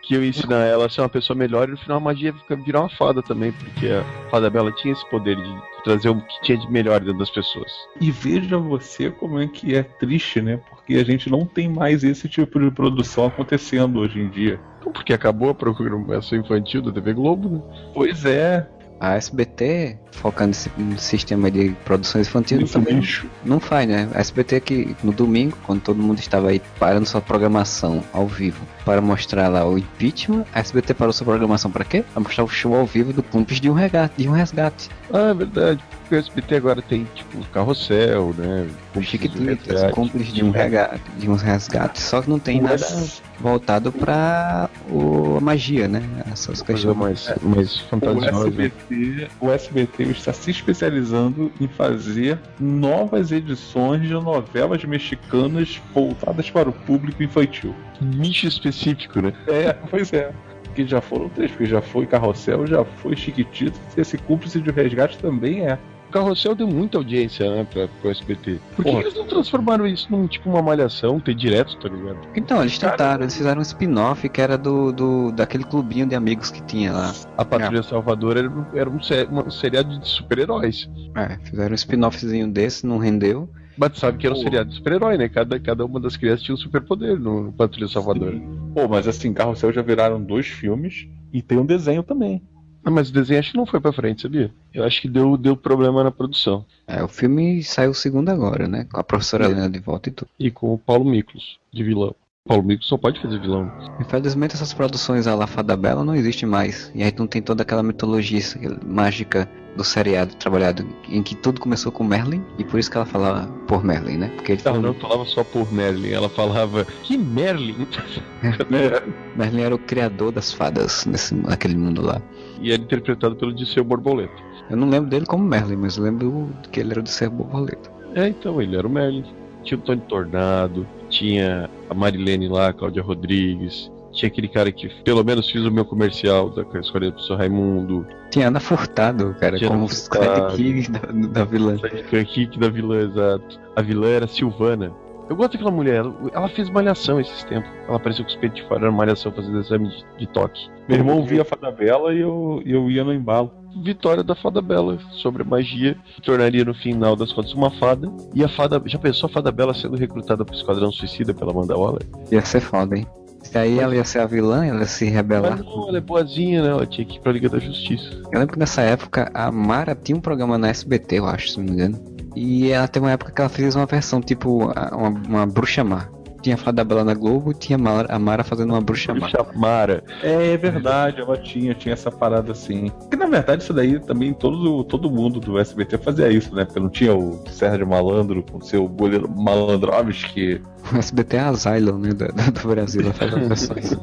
B: Que eu ensinar ela a ser uma pessoa melhor e no final a magia virar uma fada também, porque a Fada Bela tinha esse poder de trazer o que tinha de melhor dentro das pessoas.
D: E veja você como é que é triste, né? Porque a gente não tem mais esse tipo de produção acontecendo hoje em dia.
B: Então, porque acabou a programação infantil da TV Globo, né?
D: Pois é,
A: A SBT, focando no sistema de produções infantis,
D: isso
A: também
D: lixo.
A: não faz, né? A SBT que no domingo, quando todo mundo estava aí parando sua programação ao vivo para mostrar lá o impeachment, a SBT parou sua programação para quê? Para mostrar o show ao vivo do Cúmplice de um. De um resgate.
B: Ah, é verdade. Porque o SBT agora tem, tipo, carrossel, né?
A: O Chiquititas. Cúmplice de um resgate, de um resgate. Só que não tem
D: O
A: nada voltado para a magia, né? Essas
B: Coisa
A: questões.
B: mais, mais
D: O
B: fantasiosa.
D: SBT, o SBT está se especializando em fazer novas edições de novelas mexicanas voltadas para o público infantil.
B: Nicho específico, né?
D: É, pois é. Que já foram três, porque já foi Carrossel, já foi Chiquititas, e esse cúmplice de resgate também é.
B: O Carrossel deu muita audiência, né, pra, pro SBT. Por que
D: Porra.
B: eles não transformaram isso num tipo uma malhação, ter direto, tá ligado?
A: Então, eles tentaram, eles fizeram um spin-off que era do, do daquele clubinho de amigos que tinha lá.
B: A Patrulha Salvador era, era um, uma- um seriado de super-heróis.
A: É, fizeram um spin-offzinho desse, não rendeu.
B: Mas tu sabe que era um seriado de super-herói, né? Cada, cada uma das crianças tinha um superpoder no, Patrulha Salvador.
D: Pô, mas assim, Carrossel já viraram dois filmes e tem um desenho também.
B: Ah, mas o desenho acho que não foi pra frente, sabia? Eu acho que deu, deu problema na produção.
A: É, o filme saiu o segundo agora, né? Com a professora Helena de volta e tudo.
B: E com o Paulo Miklos, de vilão. Paulo Miklos só pode fazer vilão.
A: Infelizmente essas produções à la Fada Bela não existem mais. E aí não tem toda aquela mitologia mágica do seriado trabalhado em que tudo começou com Merlin. E por isso que ela falava por Merlin, né? Porque ele
B: Ela
A: falou,
B: não falava só por Merlin, ela falava que Merlin? *laughs*
A: Merlin era o criador das fadas nesse, naquele mundo lá.
B: E era interpretado pelo Disseu Borboleta.
A: Eu não lembro dele como Merlin, mas eu lembro que ele era do Ser Borboleta.
B: É, então, ele era o Merlin. Tinha o Tony Tornado, tinha a Marilene lá, a Cláudia Rodrigues, tinha aquele cara que pelo menos fez o meu comercial da escolha do Sr. Raimundo,
A: Tinha Ana Furtado, cara,
B: Tinha
A: como o
B: Furtado.
A: Sidekick da, da vilã.
B: Sidekick da vilã, exato. A vilã era Silvana. Eu gosto daquela mulher, ela, fez malhação esses tempos. Ela apareceu com os peitos de fora, era malhação fazendo exame de, de toque.
D: Meu irmão via Fada Bela e eu, eu ia no embalo.
B: vitória da Fada Bela sobre a magia, que tornaria no final das contas uma fada. E a fada. Já pensou a Fada Bela sendo recrutada pro Esquadrão Suicida pela Amanda Waller?
A: Ia ser foda, hein? Se aí ela ia ser a vilã, ela ia se rebelar.
B: Mas não, ela é boazinha, né? Ela tinha que ir pra Liga da Justiça.
A: Eu lembro que nessa época a Mara tinha um programa na SBT, eu acho, se não me engano. E ela tem uma época que ela fez uma versão tipo uma, uma bruxa má. Tinha a Fada Bela na Globo e tinha a Mara, a Mara fazendo uma bruxa má.
B: Bruxa Mara.
D: É, é verdade, ela tinha, tinha essa parada assim. Porque na verdade isso daí também todo, todo mundo do SBT fazia isso, né? Porque não tinha o Sérgio Malandro com seu goleiro Malandrovski.
A: O SBT é a Asylum, né? Do, do Brasil, ela faz as versões.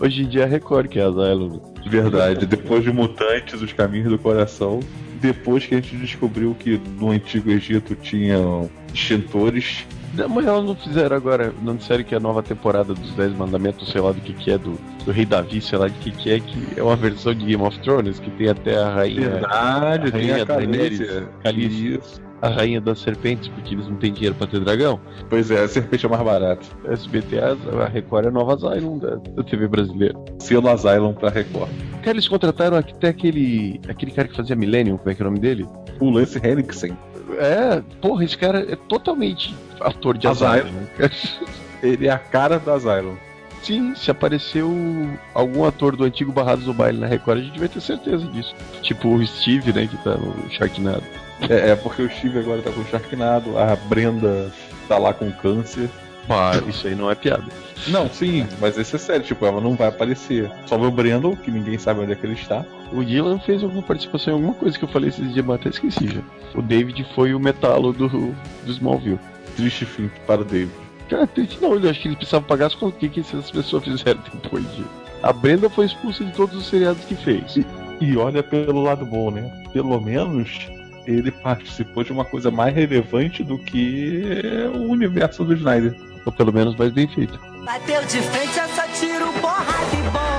B: Hoje em dia é a Record, que é a Zylon.
D: De verdade. Depois de Mutantes, Os Caminhos do Coração. Depois que a gente descobriu que no Antigo Egito tinham extintores.
B: Não, Mas elas não fizeram agora, não disseram que a nova temporada dos Dez Mandamentos, sei lá do que que é, do, do Rei Davi, sei lá de que que é, que é uma versão de Game of Thrones, que tem até a rainha,
D: Verdade,
B: a
D: tem
B: rainha
D: a Calícia.
B: Calícia.
D: Isso.
B: A rainha das serpentes, porque eles não têm dinheiro pra ter dragão.
D: Pois é, a serpente é mais barata.
B: A SBT, a Record é nova Zylon da, da TV brasileira.
D: Selo Asylum pra Record.
B: Cara, eles contrataram até aquele, aquele cara que fazia Millennium, como é que é o nome dele?
D: O Lance Henriksen.
B: É, porra, esse cara é totalmente ator de
D: Asylum.
B: Né? *laughs*
D: Ele é a cara do Asylum.
B: Sim, se apareceu algum ator do antigo Barrados do Baile na Record, a gente vai ter certeza disso. Tipo o Steve, né, que tá no Sharknado.
D: É, é porque o Steve agora tá com Sharknado, a Brenda tá lá com câncer.
B: Pá, isso aí não é piada.
D: Não, sim, mas esse é sério, tipo, ela não vai aparecer. Só vê o Brandon, que ninguém sabe onde é que ele está.
B: O Dylan fez alguma participação em alguma coisa que eu falei esses dias, mas até esqueci já. O David foi o metalo do, do Smallville.
D: Triste fim para o David.
B: Cara, triste não, eu acho que ele precisava pagar as contas. O que, que essas pessoas fizeram depois de. A Brenda foi expulsa de todos os seriados que fez.
D: E olha pelo lado bom, né? Pelo menos ele participou de uma coisa mais relevante do que o universo do Snyder.
B: Ou pelo menos mais bem feito.
E: Bateu de frente, eu só tiro porrada e bomba.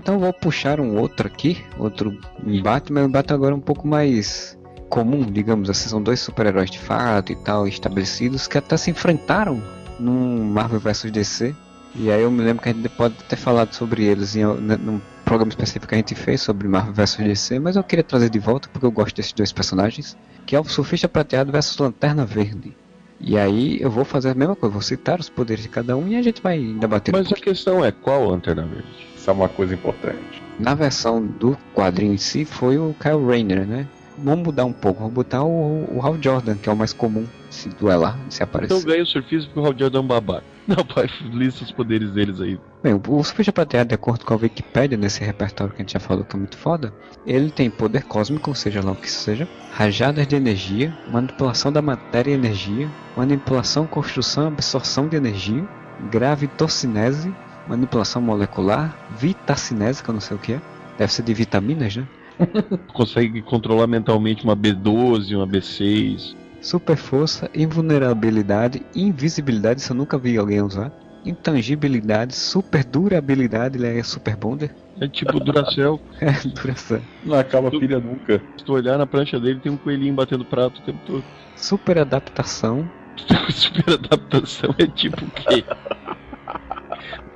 A: Então vou puxar um outro aqui, outro embate, mas um embate agora um pouco mais comum, digamos assim. São dois super-heróis de fato e tal, estabelecidos, que até se enfrentaram num Marvel vs DC. E aí eu me lembro que a gente pode ter falado sobre eles em né, num programa específico que a gente fez sobre Marvel vs DC, mas eu queria trazer de volta porque eu gosto desses dois personagens, que é o Surfista Prateado versus Lanterna Verde. E aí eu vou fazer a mesma coisa, vou citar os poderes de cada um e a gente vai debater
B: Mas a questão é qual Lanterna Verde?
D: Isso é uma coisa importante.
A: Na versão do quadrinho em si foi o Kyle Rayner, né? Vamos mudar um pouco, vamos botar o, o Hal Jordan, que é o mais comum se duelar, se aparecer.
B: Então ganha o surfista porque o Hal Jordan é um babaca. *laughs* Não, pai, lista os poderes deles aí.
A: Bem, o- Surfista Prateado, de acordo com a Wikipedia, nesse repertório que a gente já falou que é muito foda, ele tem poder cósmico, seja lá o que seja, rajadas de energia, manipulação da matéria e energia, manipulação, construção, absorção de energia, gravitocinese, manipulação molecular, vitacinese, que eu não sei o que é, deve ser de vitaminas, né? *laughs*
B: Consegue controlar mentalmente uma B12, uma B6.
A: Super força, invulnerabilidade, invisibilidade, isso eu nunca vi alguém usar. Intangibilidade, super durabilidade, ele é super bonder.
B: É tipo Duracell. *laughs*
A: É, duração.
D: Não acaba pilha nunca.
B: Se tu olhar na prancha dele, tem um coelhinho batendo prato o tempo todo.
A: Super adaptação, *laughs*
B: Super adaptação é tipo o quê? *laughs*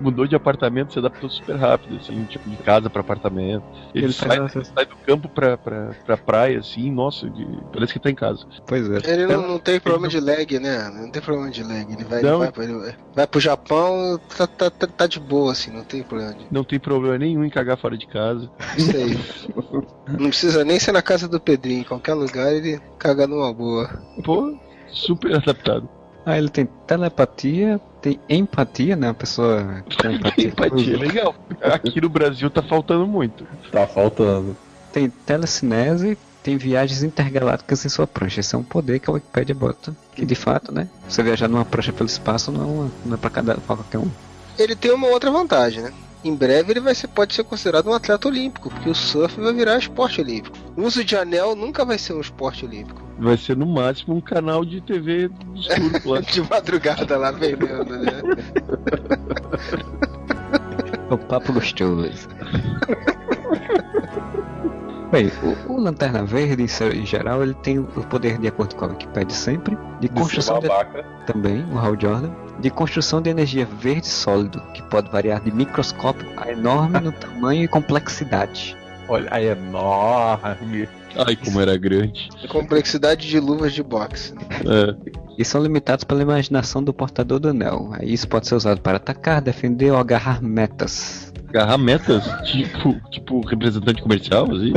B: Mudou de apartamento, se adaptou super rápido, assim, tipo de casa pra apartamento. Ele,
A: Ele
B: sai, ele sai do campo pra, pra, pra praia, assim, nossa, de- parece que tá em casa.
A: pois é.
C: Ele não, não tem problema de lag, né? Não tem problema de lag. Ele vai, ele
B: Não.
C: vai, ele vai pro Japão, tá, tá, tá, tá de boa, assim, não tem problema. De...
B: Não tem problema nenhum em cagar fora de casa.
C: Isso aí. não precisa nem ser na casa do Pedrinho, em qualquer lugar ele caga numa boa.
B: Pô, super adaptado.
A: Ah, ele tem telepatia, tem empatia, né? A pessoa que tem *laughs* empatia.
B: Empatia, legal. Aqui no Brasil tá faltando muito.
D: Tá faltando.
A: Tem telecinese, tem viagens intergalácticas em sua prancha. Esse é um poder que a Wikipedia bota. Que de fato, né? Você viajar numa prancha pelo espaço não é, uma, não é pra, cada, pra qualquer um.
C: Ele tem uma outra vantagem, né? Em breve ele vai ser, pode ser considerado um atleta olímpico, porque o surf vai virar esporte olímpico. O uso de anel nunca vai ser um esporte olímpico.
B: Vai ser no máximo um canal de TV escuro *laughs* lá.
C: De madrugada lá vendendo, né? *laughs*
A: É o papo gostoso. *laughs* Bem, o, o Lanterna Verde, em geral, ele tem o poder, de acordo com a Wikipedia sempre, de construção de, também, o Hal Jordan, de construção de energia verde sólido, que pode variar de microscópio a enorme no *laughs* tamanho e complexidade.
D: Olha, aí é enorme.
B: Ai, como era grande.
C: Complexidade de luvas de boxe.
B: É.
A: E são limitados pela imaginação do portador do anel. Aí Isso pode ser usado para atacar, defender ou agarrar metas.
B: Agarrar metas, tipo, tipo representante comercial, assim.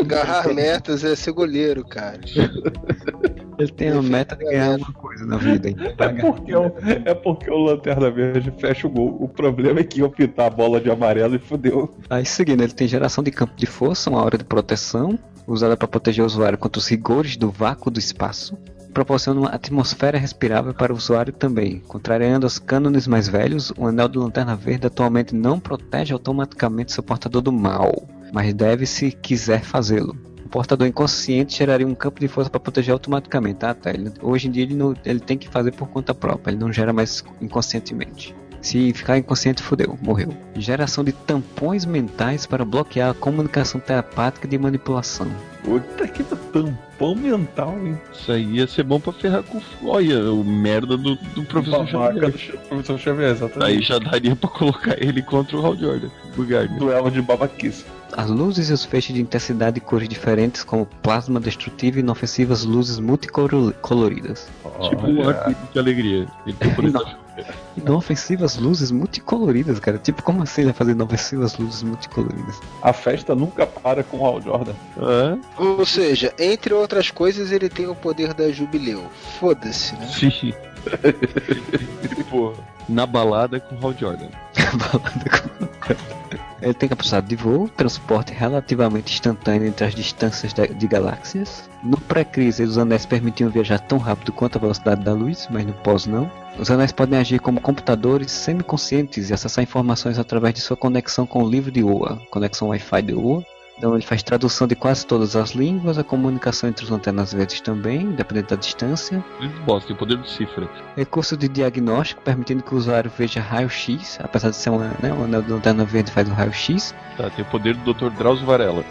C: Agarrar metas é ser goleiro, cara. *laughs*
A: Ele tem a meta de ganhar alguma coisa na vida.
D: É porque, o, é porque o Lanterna Verde fecha o gol. O problema é que iam pintar a bola de amarelo e fudeu.
A: Aí seguindo, ele tem geração de campo de força, uma hora de proteção, usada para proteger o usuário contra os rigores do vácuo do espaço. Proporciona uma atmosfera respirável para o usuário também. Contrariando os cânones mais velhos, o anel do Lanterna Verde atualmente não protege automaticamente seu portador do mal, mas deve se quiser fazê-lo. O portador inconsciente geraria um campo de força para proteger automaticamente, tá? tá ele, hoje em dia ele, não- ele tem que fazer por conta própria, ele não gera mais inconscientemente. Se ficar inconsciente, fudeu, morreu. Geração de tampões mentais para bloquear a comunicação telepática de manipulação.
D: Puta que tampão mental, hein?
B: Isso aí ia ser bom pra ferrar com. Olha, o merda do, do professor Xavier.
D: do professor Xavier, exatamente.
B: Aí já daria pra colocar ele contra o Hal Jordan. O Gardner.
D: Duelo de babaquice.
A: As luzes e os feixes de intensidade e cores diferentes, como plasma destrutivo e inofensivas luzes multicoloridas.
B: Tipo um arco de alegria. Ele tem *laughs* o poder da
A: Inofensivas luzes multicoloridas, cara. Tipo, como assim ele vai fazer inofensivas luzes multicoloridas?
D: a festa nunca para com o Hal Jordan.
B: Ah,
C: Ou seja, entre outras coisas, ele tem o poder da Jubileu. Foda-se, né?
B: sim. *laughs* tipo, na balada com o Hal Jordan. *laughs*
A: Ele tem capacidade de voo, transporte relativamente instantâneo entre as distâncias da- de galáxias. No pré-crise, os anéis permitiam viajar tão rápido quanto a velocidade da luz, mas no pós não. Os anéis podem agir como computadores semiconscientes e acessar informações através de sua conexão com o livro de Oa, conexão Wi-Fi de Oa. Então ele faz tradução de quase todas as línguas, a comunicação entre os antenas verdes também, independente da distância.
B: Bosta, tem o poder do cifra.
A: Recurso de diagnóstico, permitindo que o usuário veja raio-x, apesar de ser uma, né, um de lanterna verde faz um raio-x.
B: Tá, tem o poder do Dr. Drauzio Varela.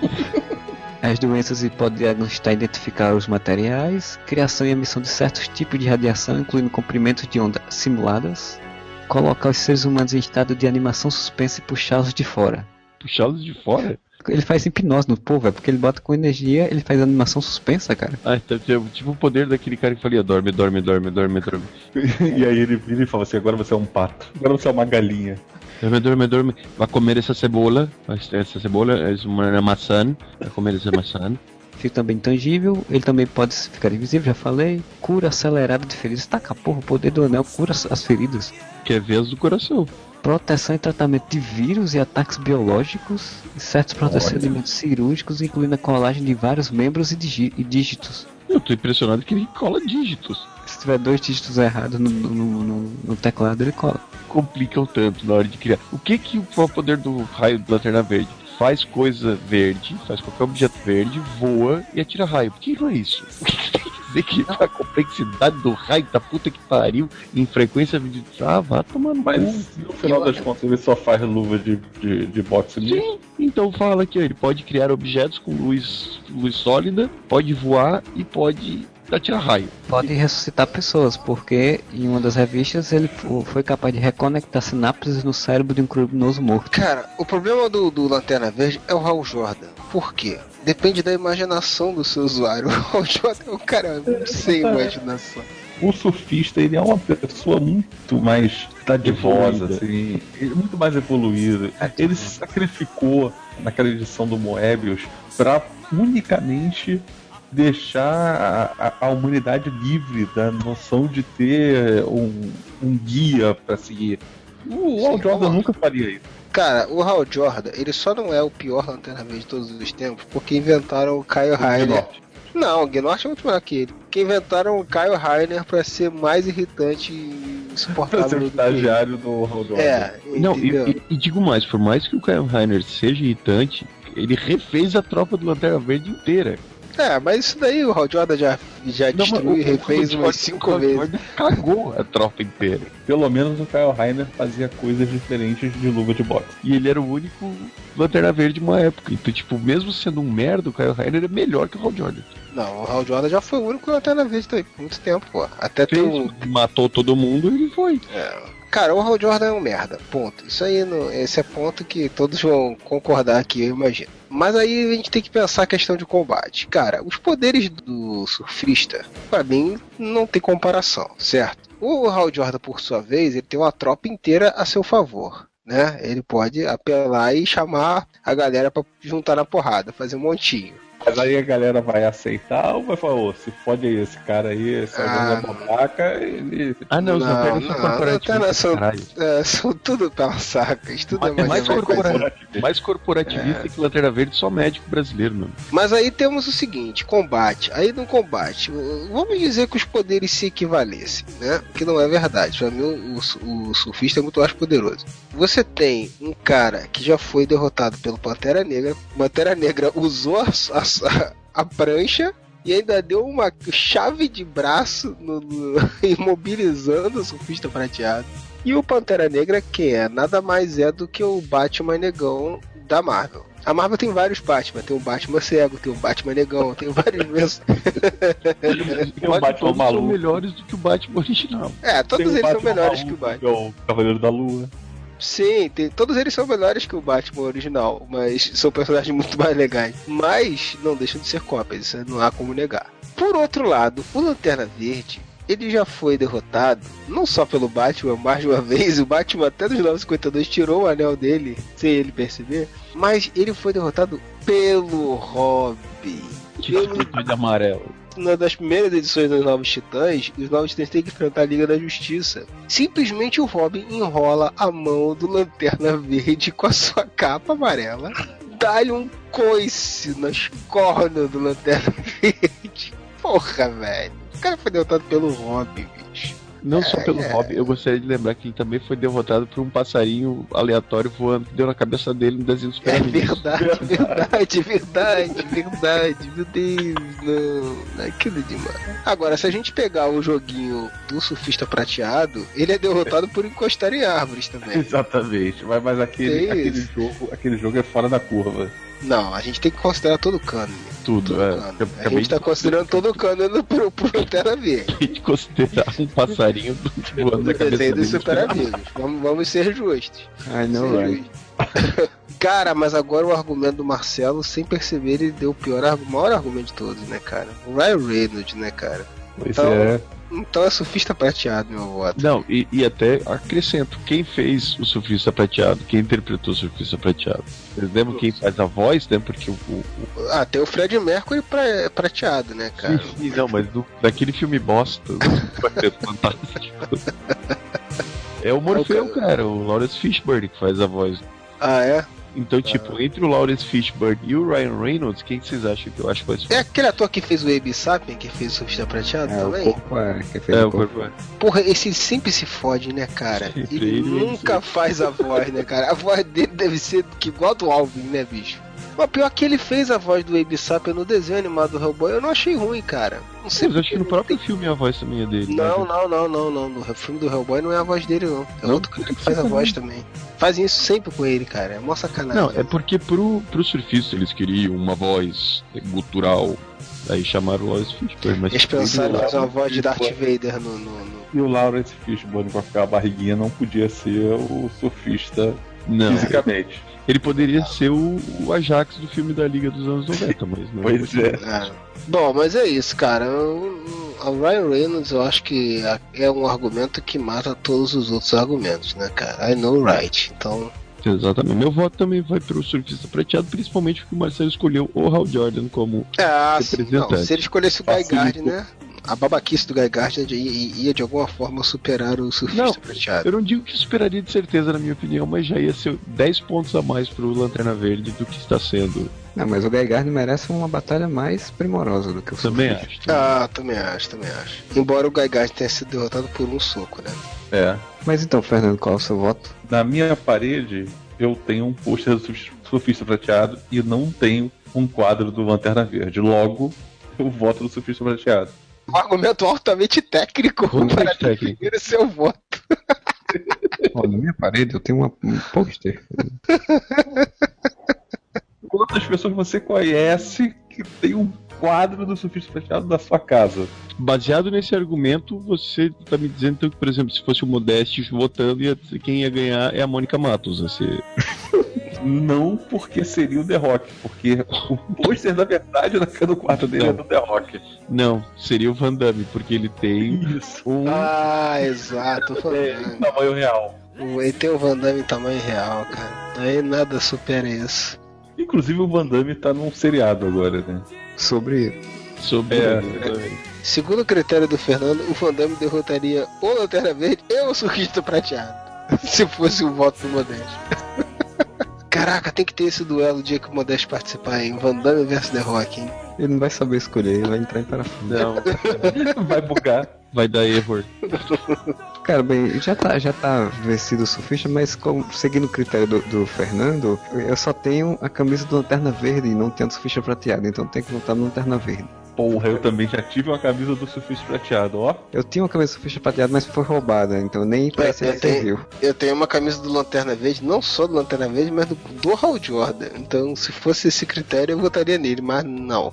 B: *laughs*
A: as doenças e pode diagnosticar e identificar os materiais, criação e emissão de certos tipos de radiação, incluindo comprimentos de onda simuladas, colocar os seres humanos em estado de animação suspensa e puxá-los de fora.
B: Puxá-los de fora?
A: Ele faz hipnose no povo, é porque ele bota com energia, ele faz animação suspensa, cara.
B: Ah, tipo tipo o poder daquele cara que falia dorme, dorme, dorme, dorme, dorme. *laughs*
D: e aí ele vira e fala assim: agora você é um pato, agora você é uma galinha.
B: Dorme, dorme, dorme. Vai comer essa cebola. Essa cebola é uma maçã. Vai comer essa maçã.
A: Fica também intangível, ele também pode ficar invisível, já falei. Cura acelerada de feridas. Taca porra, o poder do anel cura as- as feridas.
B: Que é vez do coração.
A: Proteção e tratamento de vírus e ataques biológicos, e certos procedimentos cirúrgicos, incluindo a colagem de vários membros e, digi- e dígitos.
B: Eu tô impressionado que ele cola dígitos.
A: Se tiver dois dígitos errados no, no- no- no teclado, ele cola.
B: Complicam tanto na hora de criar. O que que o poder do raio da lanterna verde? Faz coisa verde, faz qualquer objeto verde, voa e atira raio. Por *laughs* que não é isso? O que que tem que dizer que a complexidade do raio da puta que pariu em frequência de. Ah, vá tomando
D: Mas
B: cu.
D: no final das contas ele só faz luva de, de, de boxe mesmo.
B: Sim, então fala que ele pode criar objetos com luz, luz sólida, pode voar e pode atirar raio.
A: Pode ressuscitar pessoas, porque em uma das revistas ele fo- foi capaz de reconectar sinapses no cérebro de um criminoso morto.
C: Cara, o problema do, do Lanterna Verde é o Hal Jordan. Por quê? Depende da imaginação do seu usuário. *laughs* O Hal Jordan é um cara sem imaginação.
D: O surfista ele é uma pessoa muito mais dadivosa, assim, ele é muito mais evoluído. Ele se sacrificou naquela edição do Moebius para unicamente deixar a, a- humanidade livre da noção de ter um, um guia para seguir. O Al
C: Sim,
D: Jordan nunca faria isso.
C: Cara, o Hal Jordan, ele só não é o pior Lanterna Verde de todos os tempos porque inventaram o Kyle Rainer. Não, o Gnort é muito melhor que ele. Porque inventaram o Kyle Rainer pra ser mais irritante e
D: Pra
C: insuportável.
D: ser o estagiário do Al Jordan.
C: É,
B: Não, e, e- e digo mais, por mais que o Kyle Rainer seja irritante, ele refez a tropa do Lanterna Verde inteira.
C: É, mas isso daí o Hal Jordan já, já destruiu e
B: o-
C: refez umas
B: o-
C: cinco vezes.
B: Cagou a tropa inteira.
D: Pelo menos o Kyle Rainer fazia coisas diferentes de luva de boxe.
B: E ele era o único Lanterna Verde de uma época. Então, tipo, mesmo sendo um merda, o Kyle Rainer é melhor que o Hal Jordan.
C: Não, o Hal Jordan já foi o único lanterna verde também, por muito tempo, pô. Até tem um.
B: Fez, matou todo mundo e ele foi.
C: Cara, o Hal Jordan é um merda, ponto. Isso aí, esse é ponto que todos vão concordar aqui, eu imagino. Mas aí a gente tem que pensar a questão de combate. Cara, os poderes do surfista, pra mim, não tem comparação, certo? O Hal Jordan, por sua vez, ele tem uma tropa inteira a seu favor. Né? Ele pode apelar e chamar a galera pra juntar na porrada, fazer um montinho.
D: Mas aí a galera vai aceitar ou vai falar, ô, se fode aí esse cara aí, esse
C: Ah,
D: alguém é babaca, ele.
B: Ah, não, os
C: Não,
B: são
C: não,
B: corporativos.
C: Lanternas são-. É, são tudo pelas sacas, tudo é
B: Mas, mais,
C: mais
B: corpora- mais corporativista que Lanterna Verde, só médico brasileiro, mano.
C: Mas aí temos o seguinte, combate. Aí no combate, vamos dizer que os poderes se equivalessem, né? Que não é verdade. Pra mim, o, o- o surfista é muito mais poderoso. Você tem um cara que já foi derrotado pelo Pantera Negra. Pantera Negra usou a, a- *laughs* a prancha e ainda deu uma chave de braço no, no- *laughs* imobilizando o surfista prateado. E o Pantera Negra, que é nada mais é do que o Batman negão da Marvel. A Marvel tem vários Batman, tem o Batman cego, tem o Batman negão, tem vários mesmos. *laughs*
D: Tem o Batman
B: todos são
D: maluco.
B: melhores do que o Batman original.
C: É, todos
D: Tem
C: eles são melhores que o
D: maluco,
C: Batman.
D: que é o Cavaleiro da Lua.
C: Sim, tem- todos eles são melhores que o Batman original, mas são personagens *laughs* muito mais legais. Mas não deixam de ser cópias, isso não há como negar. Por outro lado, o Lanterna Verde, ele já foi derrotado, não só pelo Batman *laughs* mais de uma vez, o Batman até dos 952 tirou o anel dele, sem ele perceber, mas ele foi derrotado pelo Robin. Pelo
B: de amarelo.
C: Uma das primeiras edições dos Novos Titãs, os Novos Titãs têm que enfrentar a Liga da Justiça. Simplesmente o Robin enrola a mão do Lanterna Verde com a sua capa amarela, dá-lhe um coice nas cornas do Lanterna *laughs* Verde. Porra, velho. O cara foi derrotado pelo Robin,
B: Não só pelo
C: é.
B: Robin, eu gostaria de lembrar que ele também foi derrotado por um passarinho aleatório voando que deu na cabeça dele no desenho dos
C: É verdade, *laughs* verdade, verdade, verdade. Meu Deus, não. não, Aquilo é demais. Agora, se a gente pegar o joguinho do surfista prateado, ele é derrotado por encostar em árvores também. *laughs*
D: Exatamente. Mas, mas aquele,
C: Que
D: aquele, jogo, aquele jogo é fora da curva.
C: Não, a gente tem que considerar todo o cano.
B: Tudo,
C: Todo
B: é.
C: o A gente tá
B: de-
C: considerando todo o cano pro, pro Lanterna Verde.
B: de considerar um passarinho *laughs* voando
C: No
B: na cabeça
C: desenho dos
B: dele.
C: super amigos. Vamos, vamos ser justos.
A: I know,
C: Ser
A: right?
C: justos. *laughs* Cara, mas agora o argumento do Marcelo, sem perceber, ele deu o pior, argu- maior argumento de todos, né, cara? O Ryan Reynolds, né, cara?
D: Esse
C: Então-
D: é.
C: Então é surfista prateado, meu voto.
B: Não, e, e até acrescento, quem fez o surfista prateado? Quem interpretou o surfista prateado? Vocês lembram quem faz a voz, né? Porque o. o, o-
C: Ah, tem o Fred Mercury pra, prateado, né, cara?
B: Sim, não, mas do, daquele filme bosta, *laughs* Quarteto Fantástico. É o Morfeu,
C: cara.
B: cara, o Lawrence Fishburne que faz a voz.
C: Ah, é?
B: Então, tipo, entre o Lawrence Fishburne e o Ryan Reynolds, quem que vocês acham que eu acho mais
C: É aquele ator que fez o Abe Sapien, que fez o surfista prateado
A: É, o
C: também?
A: corpo é, que fez
B: É,
A: o
B: o
A: corpo.
B: corpo.
C: Porra, esse sempre se fode, né, cara?
B: Sempre,
C: Ele
B: ele
C: nunca faz a voz, né, cara? A voz dele deve ser igual a do Alvin, né, bicho? Mas pior que ele fez a voz do Abe Sapien no desenho animado do Hellboy, eu não achei ruim, cara. Não sei
B: Mas eu acho que no próprio filme a voz também é dele.
C: Não,
B: né?
C: não, não, não, não. No filme do Hellboy não é a voz dele, não. É
B: Não?
C: outro cara que faz a voz também. Fazem isso sempre com ele, cara. É mó sacanagem.
B: Não, é porque pro, pro surfista eles queriam uma voz gutural. Aí chamaram o Lawrence Fishburne, mas
C: Eles pensaram em fazer uma voz de Darth Vader no. no, no-
D: E o Lawrence Fishburne com aquela barriguinha não podia ser o surfista
B: não.
D: fisicamente.
B: Ele poderia ser o, o Ajax do filme da Liga dos anos 90, mas não.
D: Pois é.
C: Ah. Bom, mas é isso, cara. O o Ryan Reynolds eu acho que é um argumento que mata todos os outros argumentos, né, cara? I know right. Então,
B: Exatamente. Meu voto também vai pro surfista prateado, principalmente porque o Marcelo escolheu o Hal Jordan como.
C: é, assim, não,
B: Representante.
C: se ele escolhesse o Guy. Gardner, né? A babaquice do Guy Gardner ia, de alguma forma superar o surfista
B: Não,
C: prateado.
B: Eu não digo que superaria de certeza, na minha opinião, mas já ia ser 10 pontos a mais pro Lanterna Verde do que está sendo.
A: Não, mas o Guy Gardner merece uma batalha mais primorosa do que o
B: Também
A: surfista.
B: acho.
C: Ah, também acho, também acho. Embora o Guy Gardner tenha sido derrotado por um soco, né?
D: É.
A: Mas então, Fernando, qual é o seu voto?
D: Na minha parede, eu tenho um pôster do surf- surfista prateado e não tenho um quadro do Lanterna Verde. Logo, o voto do surfista prateado.
C: Um argumento altamente técnico
B: Muito
C: para
B: técnico.
C: definir o seu voto. *laughs*
A: Ó, na minha parede eu tenho uma, um pôster.
D: Quantas pessoas você conhece que tem um quadro do surfista prateado na sua casa?
B: Baseado nesse argumento, você tá me dizendo então, que, por exemplo, se fosse o Modeste votando, ia- quem ia ganhar é a Mônica Matos. Assim. *laughs*
D: Não porque seria o The Rock, porque o pôster, na verdade, na do quadro dele é do The Rock.
B: Não, seria o Van Damme, porque ele tem
D: Isso.
B: um.
C: Ah, exato. o Van
D: É, em
C: Damme.
D: tamanho real.
C: O- Ele tem o Van Damme em tamanho real, cara. Aí nada supera isso.
D: Inclusive o Van Damme tá num seriado agora, né?
A: Sobre
B: Sobre.
D: É.
C: Segundo o critério do Fernando, o Van Damme derrotaria o Lanterna Verde e o Surquista Prateado. *laughs* Se fosse o voto do Modeste. Caraca, tem que ter esse duelo o dia que o Modeste participar, hein? Van Damme versus The Rock, hein?
A: Ele não vai saber escolher, ele vai entrar em parafuso.
B: Não, *laughs*
D: Vai bugar.
B: vai dar erro.
A: Cara, bem, já tá, já tá vencido o surfista, mas como, seguindo o critério do, do Fernando, eu só tenho a camisa do Lanterna Verde e não tenho do surfista prateado, então tem que votar no Lanterna Verde.
D: Porra, eu também já tive uma camisa do surfista prateado, ó.
A: Eu tinha uma camisa do surfista prateado, mas foi roubada, então nem parece
C: eu
A: que
C: tenho-
A: serviu.
C: Eu tenho uma camisa do Lanterna Verde, não só do Lanterna Verde, mas do, do Hal Jordan. Então, se fosse esse critério, eu votaria nele, mas não.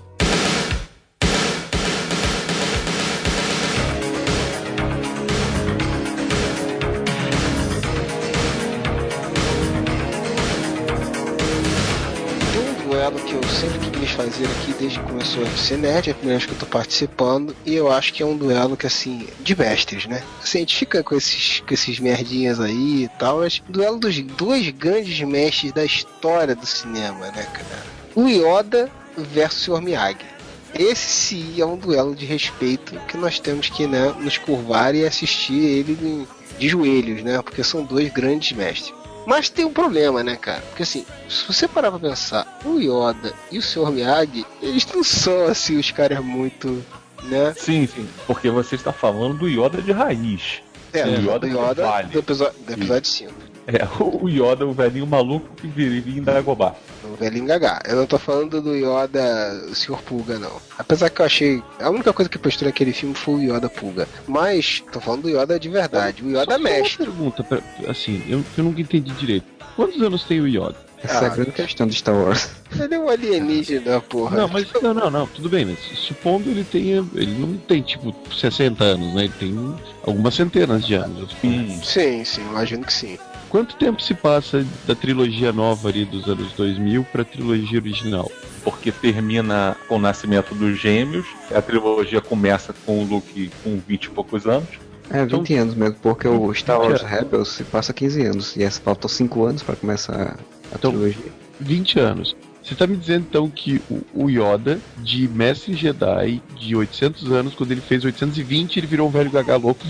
C: Fazer aqui desde que começou a FC Nerd, é a primeira vez que eu tô participando, e eu acho que é um duelo que, assim, de mestres, né? Assim, a gente fica com esses, com esses merdinhas aí e tal, mas duelo dos dois grandes mestres da história do cinema, né, cara? O Yoda versus o. Miyagi. Esse sim é um duelo de respeito que nós temos que né, nos curvar e assistir ele de joelhos, né? Porque são dois grandes mestres. Mas tem um problema, né, cara? Porque assim, se você parar pra pensar, o Yoda e o Sr. Miyagi, eles não são assim os caras muito, né?
D: Sim, sim. Porque você está falando do Yoda de raiz.
C: É,
D: o Yoda
C: do Yoda
D: vale.
C: do episódio, do episódio 5.
D: É, o Yoda, o velhinho maluco que viria em Dagobah.
C: O velhinho Gagá. Eu não tô falando do Yoda o Sr. Pulga, não. Apesar que eu achei. A única coisa que postou naquele filme foi o Yoda Pulga. Mas, tô falando do Yoda de verdade. O Yoda
B: Só-
C: mestre.
B: Uma pergunta, pra- assim, eu, eu nunca entendi direito. Quantos anos tem o Yoda?
A: Essa é a
C: Ah,
A: grande questão de Star Wars.
C: Ele é um alienígena, porra.
B: Não, mas não, não, não, tudo bem, mas supondo ele tenha. Ele não tem tipo 60 anos, né? Ele tem algumas centenas de anos.
D: Hum.
C: Sim, sim, imagino que sim.
B: Quanto tempo se passa da trilogia nova ali dos anos 2000 pra trilogia original?
D: Porque termina com o nascimento dos gêmeos. A trilogia começa com o Luke com 20 e poucos anos.
A: É, 20
B: Então-
A: anos mesmo, porque o Star Wars
B: 20
A: Rebels se passa 15 anos, e essa faltou 5 anos pra começar a
B: Então-
A: trilogia.
B: 20 anos. Você tá me dizendo então que o, o Yoda, de Mestre Jedi, de 800 anos, quando ele fez 820, ele virou um velho gaga louco.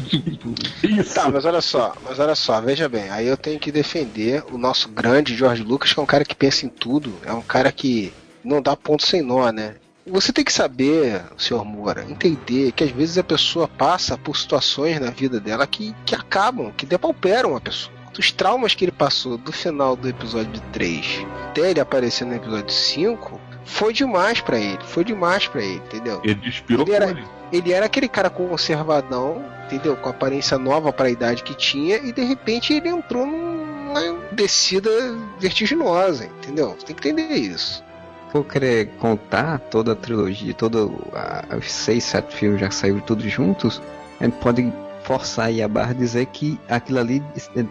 D: Isso!
C: Tá, mas olha só, mas olha só, veja bem, aí eu tenho que defender o nosso grande George Lucas, que é um cara que pensa em tudo, é um cara que não dá ponto sem nó, né? Você tem que saber, senhor Moura, entender que às vezes a pessoa passa por situações na vida dela que, que acabam, que depauperam a pessoa. Os traumas que ele passou do final do episódio 3 até ele aparecer no episódio 5 foi demais pra ele, foi demais pra ele, entendeu?
D: Ele despirou
C: Ele era-
D: ele.
C: ele era aquele cara conservadão, entendeu? Com aparência nova para a idade que tinha, e de repente ele entrou numa descida vertiginosa, entendeu? Você tem que entender isso.
A: For querer contar toda a trilogia, todos os 6, 7 filmes já saíram todos juntos, a gente pode forçar aí a barra e dizer que aquilo ali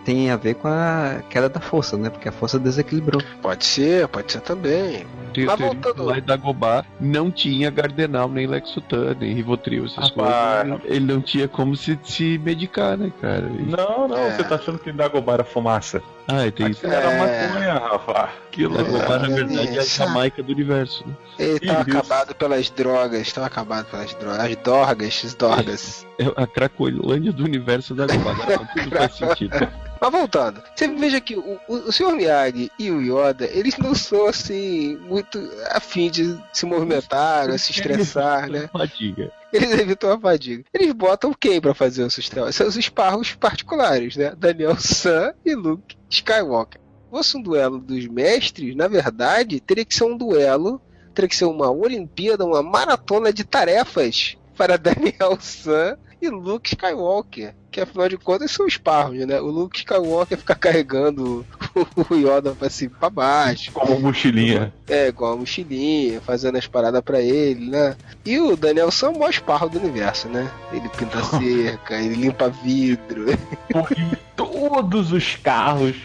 A: tem a ver com a queda da força, né? Porque a força desequilibrou.
C: Pode ser, pode ser também.
B: Tem
C: Mas voltando-
B: lá em Dagobah não tinha Gardenal, nem Lexotan, nem Rivotril, essas
D: Rapaz.
B: coisas. Ele não tinha como se, se medicar, né, cara? E-
D: Não, não,
C: É.
D: você tá achando que Dagobah era fumaça.
B: Ah, e tem isso.
D: Aquilo era
C: É.
D: maconha, Rafa. Aquilo
B: Dagobah, na
C: É,
B: verdade, é a. Jamaica do universo, né?
C: Ele tava
D: Isso.
C: acabado pelas drogas, estava acabado pelas drogas, as dorgas, as dorgas.
B: É a Cracolândia do universo da. Agora tudo faz sentido.
C: Mas voltando, você veja que o, o, o Sr. Miyagi e o Yoda, eles não são assim, muito afim de se movimentar, ou se estressar, né?
B: Fadiga.
C: Eles evitam a fadiga. Eles botam quem pra fazer os sistemas? São os esparros particulares, né? Daniel San e Luke Skywalker. Se fosse um duelo dos mestres, na verdade, teria que ser um duelo teria que ser uma Olimpíada, uma maratona de tarefas para *laughs* Daniel San e Luke Skywalker. Que afinal de contas são esparros, né? O Luke Skywalker fica carregando o *laughs* Yoda pra cima e pra baixo.
D: Como mochilinha.
C: É, com a mochilinha, fazendo as paradas pra ele, né? E o Daniel San é o maior esparro do universo, né? Ele pinta cerca, ele limpa vidro. *laughs*
D: Porque em todos os carros.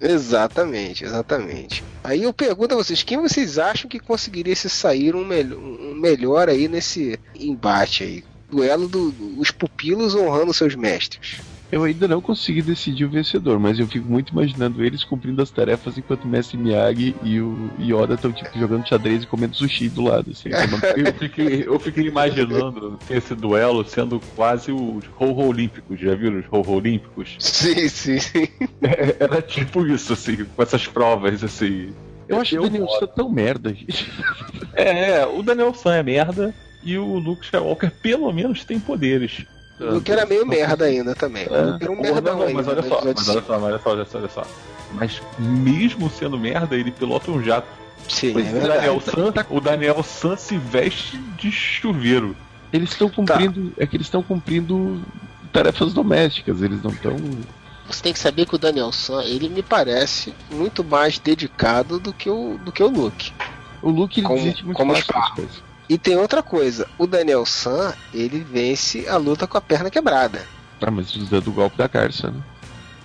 C: Exatamente, exatamente. Aí eu pergunto a vocês, quem vocês acham que conseguiria se sair um, um melhor aí nesse embate aí? Duelo dos do, pupilos honrando seus mestres.
B: Eu ainda não consegui decidir o vencedor, mas eu fico muito imaginando eles cumprindo as tarefas enquanto o Mestre Miyagi e o Yoda estão tipo jogando xadrez e comendo sushi do lado. Assim, *laughs*
D: eu, fiquei, eu fiquei imaginando esse duelo sendo quase os Ho-Ho Olímpicos, já viram os Ho-Ho Olímpicos?
C: Sim, sim, sim.
D: É, era tipo isso, assim, com essas provas, assim.
B: Eu acho eu, o Daniel San tão merda, gente.
D: É, o Daniel San é merda e o Luke Skywalker pelo menos tem poderes.
C: O Luke era meio merda ainda também. É. O Luke era um merda
D: não, mas olha só, mas olha só, mas olha só, olha só, olha só. Mas mesmo sendo merda, ele pilota um jato.
C: Sim,
D: é o, Daniel San, o Daniel San se veste de chuveiro.
B: Eles estão cumprindo. Tá. É que eles estão cumprindo tarefas domésticas, eles não estão.
C: Você tem que saber que o Daniel San, ele me parece muito mais dedicado do que o, do que o Luke.
B: O Luke ele como, desiste muito
C: como fácil e tem outra coisa, o Daniel San, ele vence a luta com a perna quebrada.
B: Ah, mas usando o golpe da Carça, né?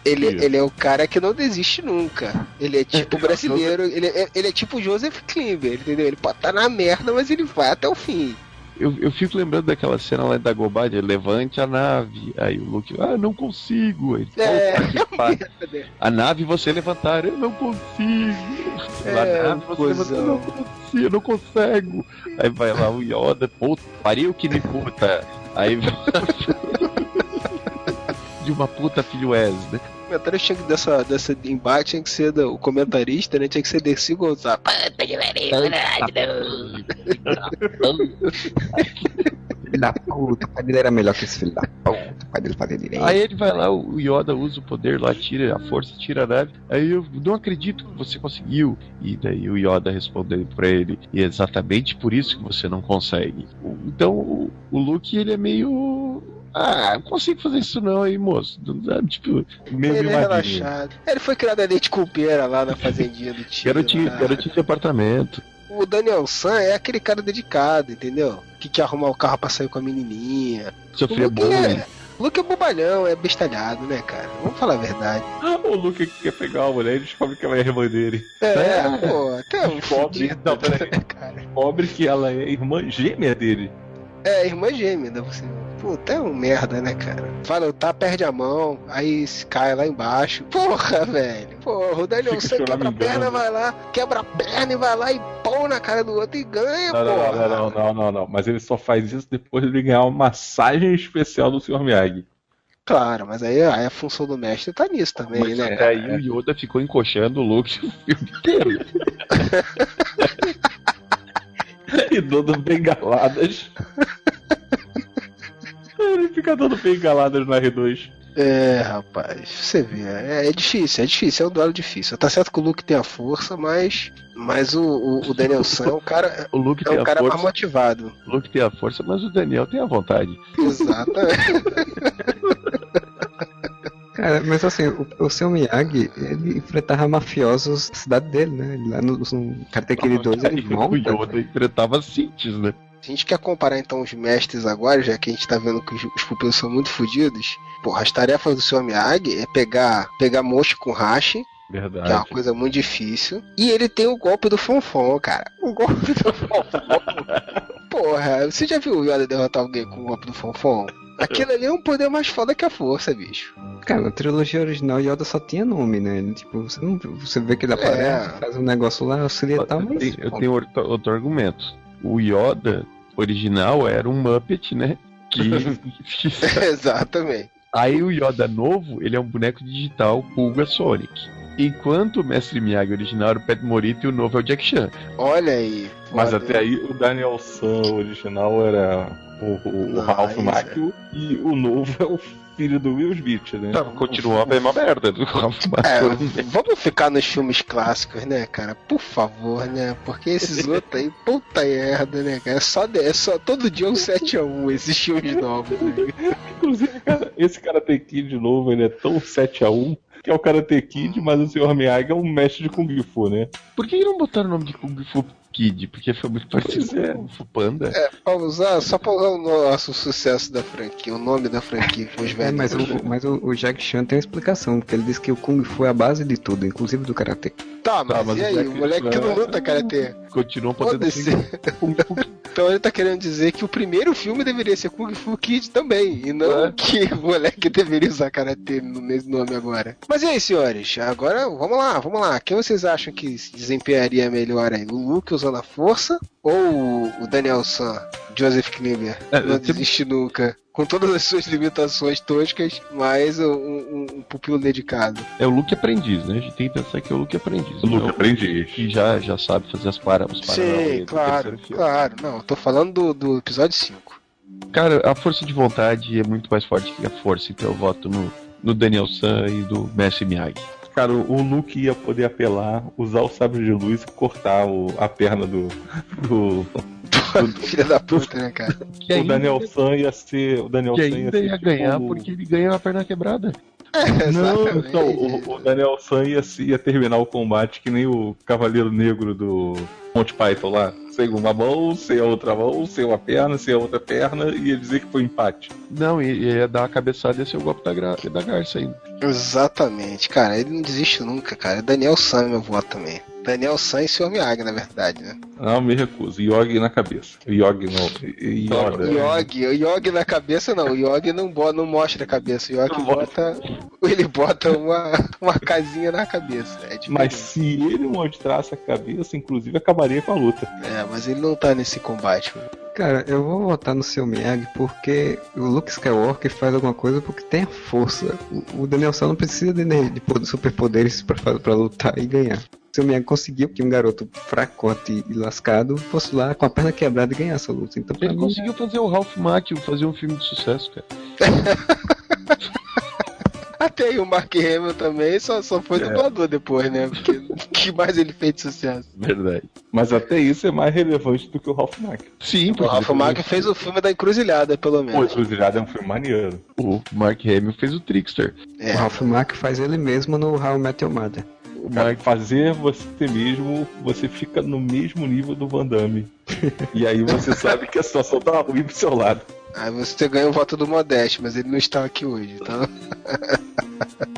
C: Ele, ele é o cara que não desiste nunca. Ele é tipo brasileiro, ele é, ele é tipo Joseph Klimber, entendeu? Ele pode estar tá na merda, mas ele vai até o fim.
B: Eu, eu fico lembrando daquela cena lá da Gobad, levante a nave. Aí o Luke, ah, não consigo. Ele,
C: é, *laughs*
B: a nave você levantar, eu não consigo.
C: É, a nave você levantar, eu
B: não consigo, eu não consigo. Aí vai lá o Yoda, puta, pariu que me puta. Aí *laughs* de uma puta filho né?
C: O comentário tinha que, dessa, dessa embate tinha que ser do, o comentarista, né? Tinha que ser Dercy Gonçalves. Puta que pariu,
A: Filho da puta, o pai dele era melhor que esse filho da puta, o pai dele fazia direito.
B: Aí ele vai lá, o Yoda usa o poder lá, tira a força, tira a nave. Aí eu não acredito que você conseguiu. E daí o Yoda respondeu pra ele, e é exatamente por isso que você não consegue. Então o, o Luke, ele é meio ah, não consigo fazer isso não aí, moço. Tipo,
C: meio ele é relaxado. Ele foi criado a leite culpeira lá na fazendinha do tio.
B: Garotinho, garotinho de apartamento.
C: O Daniel San é aquele cara dedicado, entendeu? Que quer arrumar o carro pra sair com a menininha.
B: Sofria bullying.
C: É, o Luke é bobalhão, é bestalhado, né, cara? Vamos falar a verdade.
D: Ah, o Luke quer pegar a mulher e descobre que ela é irmã dele.
C: É, é. pô, até um
D: pobre, não, peraí, cara. Descobre que ela é irmã gêmea dele.
C: É, irmã gêmea, né? Você Puta, é um merda, né, cara? Vai lutar, perde a mão, aí cai lá embaixo. Porra, velho. Porra, o Daniel San quebra a perna, vai lá, quebra a perna e vai lá e pão na cara do outro e ganha,
D: não,
C: porra.
D: Não, não, não, não, não, Mas ele só faz isso depois de ele ganhar uma massagem especial do Sr. Miyagi.
C: Claro, mas aí, aí, a função do mestre tá nisso também, mas né?
B: Até aí o Yoda ficou encoxando o Luke o filme inteiro. *laughs*
D: e dando bengaladas. Ele fica dando bengaladas no R2.
C: É, rapaz, você vê, é, é, difícil, é difícil, é um duelo difícil. Tá certo que o Luke tem a força, mas mas o, o, o Daniel San é um cara, *laughs*
B: o Luke
C: é um cara mais motivado.
B: O Luke tem a força, mas o Daniel tem a vontade.
C: Exatamente. *laughs*
A: Cara, mas assim, o, o seu Miyagi, ele enfrentava mafiosos na cidade dele, né? Lá no, no Karate 2 ele monta. O
B: Yoda enfrentava Cintis, né?
C: Se a gente quer comparar então os mestres agora, já que a gente tá vendo que os, pupilos são muito fodidos, porra, as tarefas do seu Miyagi é pegar, pegar mocho com hashi,
D: Verdade.
C: Que é uma coisa muito difícil. E ele tem o golpe do Fonfon, cara. O golpe do Fonfon. *laughs* Porra, você já viu o Yoda derrotar alguém com o golpe do Fonfon? Aquilo ali é um poder mais foda que a força, bicho.
A: Cara, na trilogia original Yoda só tinha nome, né? Ele, tipo, você, não, você vê que ele aparece, é. faz um negócio lá, auxilia tal, mas.
B: Eu, eu tenho outro, outro argumento. O Yoda original era um Muppet, né? Que... *laughs*
C: Exatamente.
B: Aí o Yoda novo, ele é um boneco digital Pulga Sonic. Enquanto o Mestre Miyagi original era o Pet Morita e o novo é o Jack Chan.
C: Olha aí.
D: Mas até aí o Daniel San original era O, o, o
C: Não,
D: Ralph Macchio e o novo *laughs* é o filho do Will Smith, né?
B: Tá, continua a mesma merda do Ralph
C: É, *laughs* vamos ficar nos filmes clássicos, né, cara? Por favor, né? Porque esses *laughs* outros aí, puta merda, né, cara? É só, é só todo dia um 7x1 esses filmes novos. Né?
D: Inclusive, cara, esse Karate Kid de novo, ele é tão 7x1 que é o Karate Kid, mas o Sr. Miyagi é um mestre de Kung Fu, né?
B: Por que não botaram o nome de Kung Fu Kid? Porque foi muito parecido
D: é.
B: com o Panda.
C: É, pra usar, só pra usar o nosso sucesso da franquia, o nome da franquia os
A: É,
C: velhos.
A: mas o, mas o, o Jack Chan tem uma explicação, porque ele disse que o Kung Fu é a base de tudo, inclusive do Karatê.
C: Tá, mas,
B: Tá, mas
C: e
B: o
C: aí?
B: Jack
C: O moleque que não luta karatê.
B: Continuam podendo ser. *laughs*
C: Então ele tá querendo dizer que o primeiro filme deveria ser Kung Fu Kid também, e não
B: É.
C: que o moleque deveria usar karatê no nesse nome agora. Mas e aí, senhores? Agora vamos lá, vamos lá. Quem vocês acham que se desempenharia melhor aí? O Luke usando a força ou o Daniel San, Joseph Klimber?
B: É,
C: não desiste nunca. Com todas as suas limitações toscas, mas um, um- um pupilo dedicado.
B: É o Luke aprendiz, né? A gente tem que pensar que é o Luke aprendiz.
D: O Luke
B: Não,
D: aprendiz.
B: que já, já sabe fazer as para, os
C: Sim, claro, claro. Não, eu tô falando do, do episódio 5.
B: Cara, a força de vontade é muito mais forte que a força, então eu voto no, no Daniel San e do Messi Miyagi.
D: Cara, o Luke ia poder apelar, usar o sabre de luz e cortar o- a perna do. do *laughs*
C: Filha da puta, né, cara? *laughs*
B: Que
D: o
B: ainda,
D: Daniel San ia ser. O Daniel
B: que
D: San ia ser.
B: ia
D: tipo
B: ganhar porque ele ganha a perna quebrada. *laughs*
D: Não,
C: Exatamente.
D: então, o, o Daniel San ia, se- ia terminar o combate que nem o Cavaleiro Negro do Monty Python lá. Sem uma mão, sem a outra mão, sem uma perna, sem a outra perna, e ia dizer que foi empate.
B: Não, ia dar uma cabeçada e ia ser o golpe da, gra... da garça ainda.
C: Exatamente, cara. Ele não desiste nunca, cara. Daniel San é meu voto também. Daniel San e Sr. Miyagi, na verdade, né?
D: Não, me recuso. Yogi na cabeça. Yogi não. Yoda.
C: Yogi, o Yogi na cabeça não. O Yogi não, bo- não mostra a cabeça. O Yogi
D: Não
C: bota. *laughs* Ele bota uma, uma casinha na cabeça. É.
D: Mas se ele mostrasse a cabeça, inclusive acabaria com a luta.
C: É, mas ele não tá nesse combate. mano.
A: Cara, eu vou votar no seu Miyagi porque o Luke Skywalker faz alguma coisa porque tem a força. O, Daniel San não precisa de, de poder- superpoderes pra lutar e ganhar. O seu Miyagi conseguiu que um garoto fracote e lascado fosse lá com a perna quebrada e ganhasse a luta. Então,
B: Ele
A: mim,
B: conseguiu fazer o Ralph Macchio fazer um filme de sucesso, cara. *laughs*
C: Até aí o Mark Hamill também só, só foi
D: É.
C: dublador depois, né? Porque o *laughs* que mais ele fez de sucesso?
B: Verdade.
D: Mas até isso é mais relevante do que o Ralph Macchio.
B: Sim,
C: O Ralph Macchio fez o filme da encruzilhada, pelo
D: Pô,
C: menos.
D: Encruzilhada é um filme maneiro.
B: o Mark Hamill fez o Trickster.
C: É.
A: o Ralph Mack faz ele mesmo no How I Met Your Mother.
B: Mark...
D: fazer você mesmo, você fica no mesmo nível do Van Damme. e aí você *laughs* sabe que a situação tá ruim pro seu lado.
C: Aí você ganha o voto do Modeste, mas ele não está aqui hoje, tá?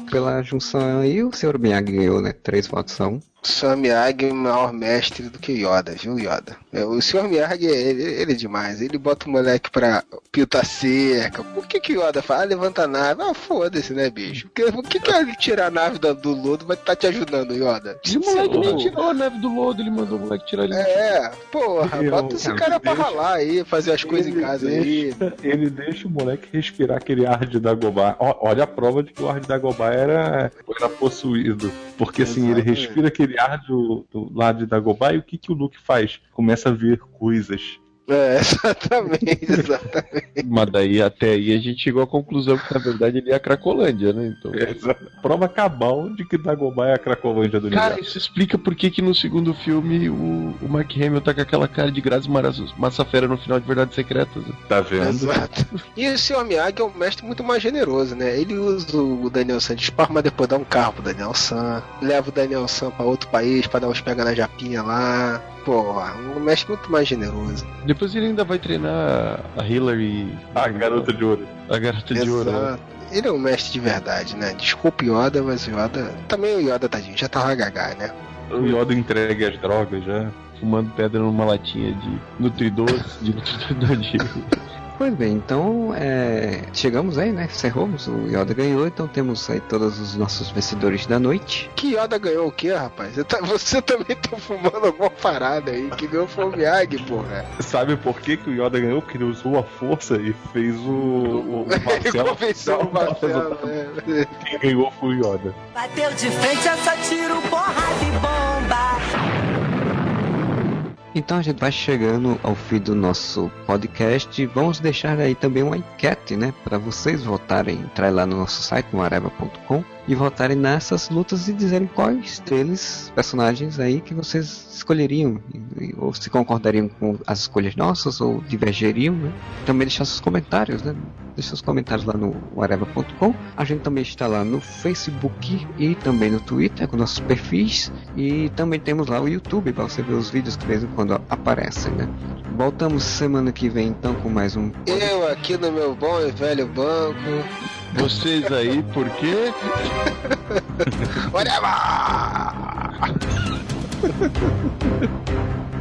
A: Pela junção aí, o senhor Miyagi ganhou, né? Três votos são.
C: O Sr. Miyagi é maior mestre do que Yoda, viu, Yoda? É, O Sr. Miyagi, ele, ele é demais. Ele bota o moleque pra piltar cerca. Por que que Yoda fala, ah, levanta a nave? Ah, foda-se, né, bicho? Por que que ele tirar a nave do, do lodo vai estar te ajudando, Yoda?
B: E o moleque nem tirou a neve do lodo, ele mandou o moleque tirar ele.
C: É, porra,
D: Eu-
C: bota esse cara pra
D: deixo-
C: ralar aí, fazer as coisas em casa aí.
D: deixa- Ele deixa o moleque respirar aquele ar de Dagobah. Olha a prova de que o ar de Dagobah era, era possuído. Porque assim, ele respira aquele ar do, do lado de Dagobah e o que, que o Luke faz? Começa a ver coisas. *laughs*
C: É, exatamente, exatamente.
B: Mas daí até aí a gente chegou à conclusão que na verdade ele é a Cracolândia, né? Então.
D: Prova cabal de que Dagobah é a Cracolândia do
B: Cara,
D: universo.
B: isso explica por que, que no segundo filme o, o Mark Hamill tá com aquela cara de Grazi Maras- Massafera no final de Verdades Secretas. né?
D: Tá vendo?
C: Exato. E o Sr. Miyagi é um mestre muito mais generoso, né? Ele usa o Daniel San de esparro, mas depois dá um carro pro Daniel San. Leva o Daniel San pra outro país pra dar uns pega na japinha lá. Porra, um mestre muito mais generoso.
B: Depois ele ainda vai treinar a Hillary.
D: A garota de ouro.
B: A garota de ouro. né?
C: Exato. Ele é um mestre de verdade, né? Desculpa o Yoda, mas o Yoda. Também o Yoda, tadinho, já tava gagá, né?
D: O Yoda entregue as drogas já.
B: Fumando pedra numa latinha de Nutridoce, de Nutridoce. *laughs*
A: Pois bem, então é, chegamos aí, né? Encerramos, o Yoda ganhou, então temos aí todos os nossos vencedores da noite.
C: Que Yoda ganhou o quê, rapaz? Você, tá- *laughs* você também tá fumando alguma parada aí. Que ganhou foi o Miyagi, porra.
D: Sabe por que, que o Yoda ganhou? Porque ele usou a força e fez o, o, o *laughs*
C: Ele
D: Marcelo.
C: convenceu o Marcelo, né?
D: Quem ganhou foi o Yoda.
E: Bateu de frente, é só tiro, porrada e bomba.
A: Então a gente vai chegando ao fim do nosso podcast. Vamos deixar aí também uma enquete, né? Para vocês votarem, entrar lá no nosso site, no e votarem nessas lutas e dizerem quais deles, personagens aí, que vocês escolheriam, ou se concordariam com as escolhas nossas, ou divergeriam, né? Também deixar seus comentários, né? Deixa seus comentários lá no areva.com. A gente também está lá no Facebook e também no Twitter com nossos perfis. E também temos lá o YouTube para você ver os vídeos que de vez em quando aparecem, né? Voltamos semana que vem então com mais um.
C: Eu aqui no meu bom e velho banco.
B: Vocês aí, por quê?
C: Whatever! *laughs*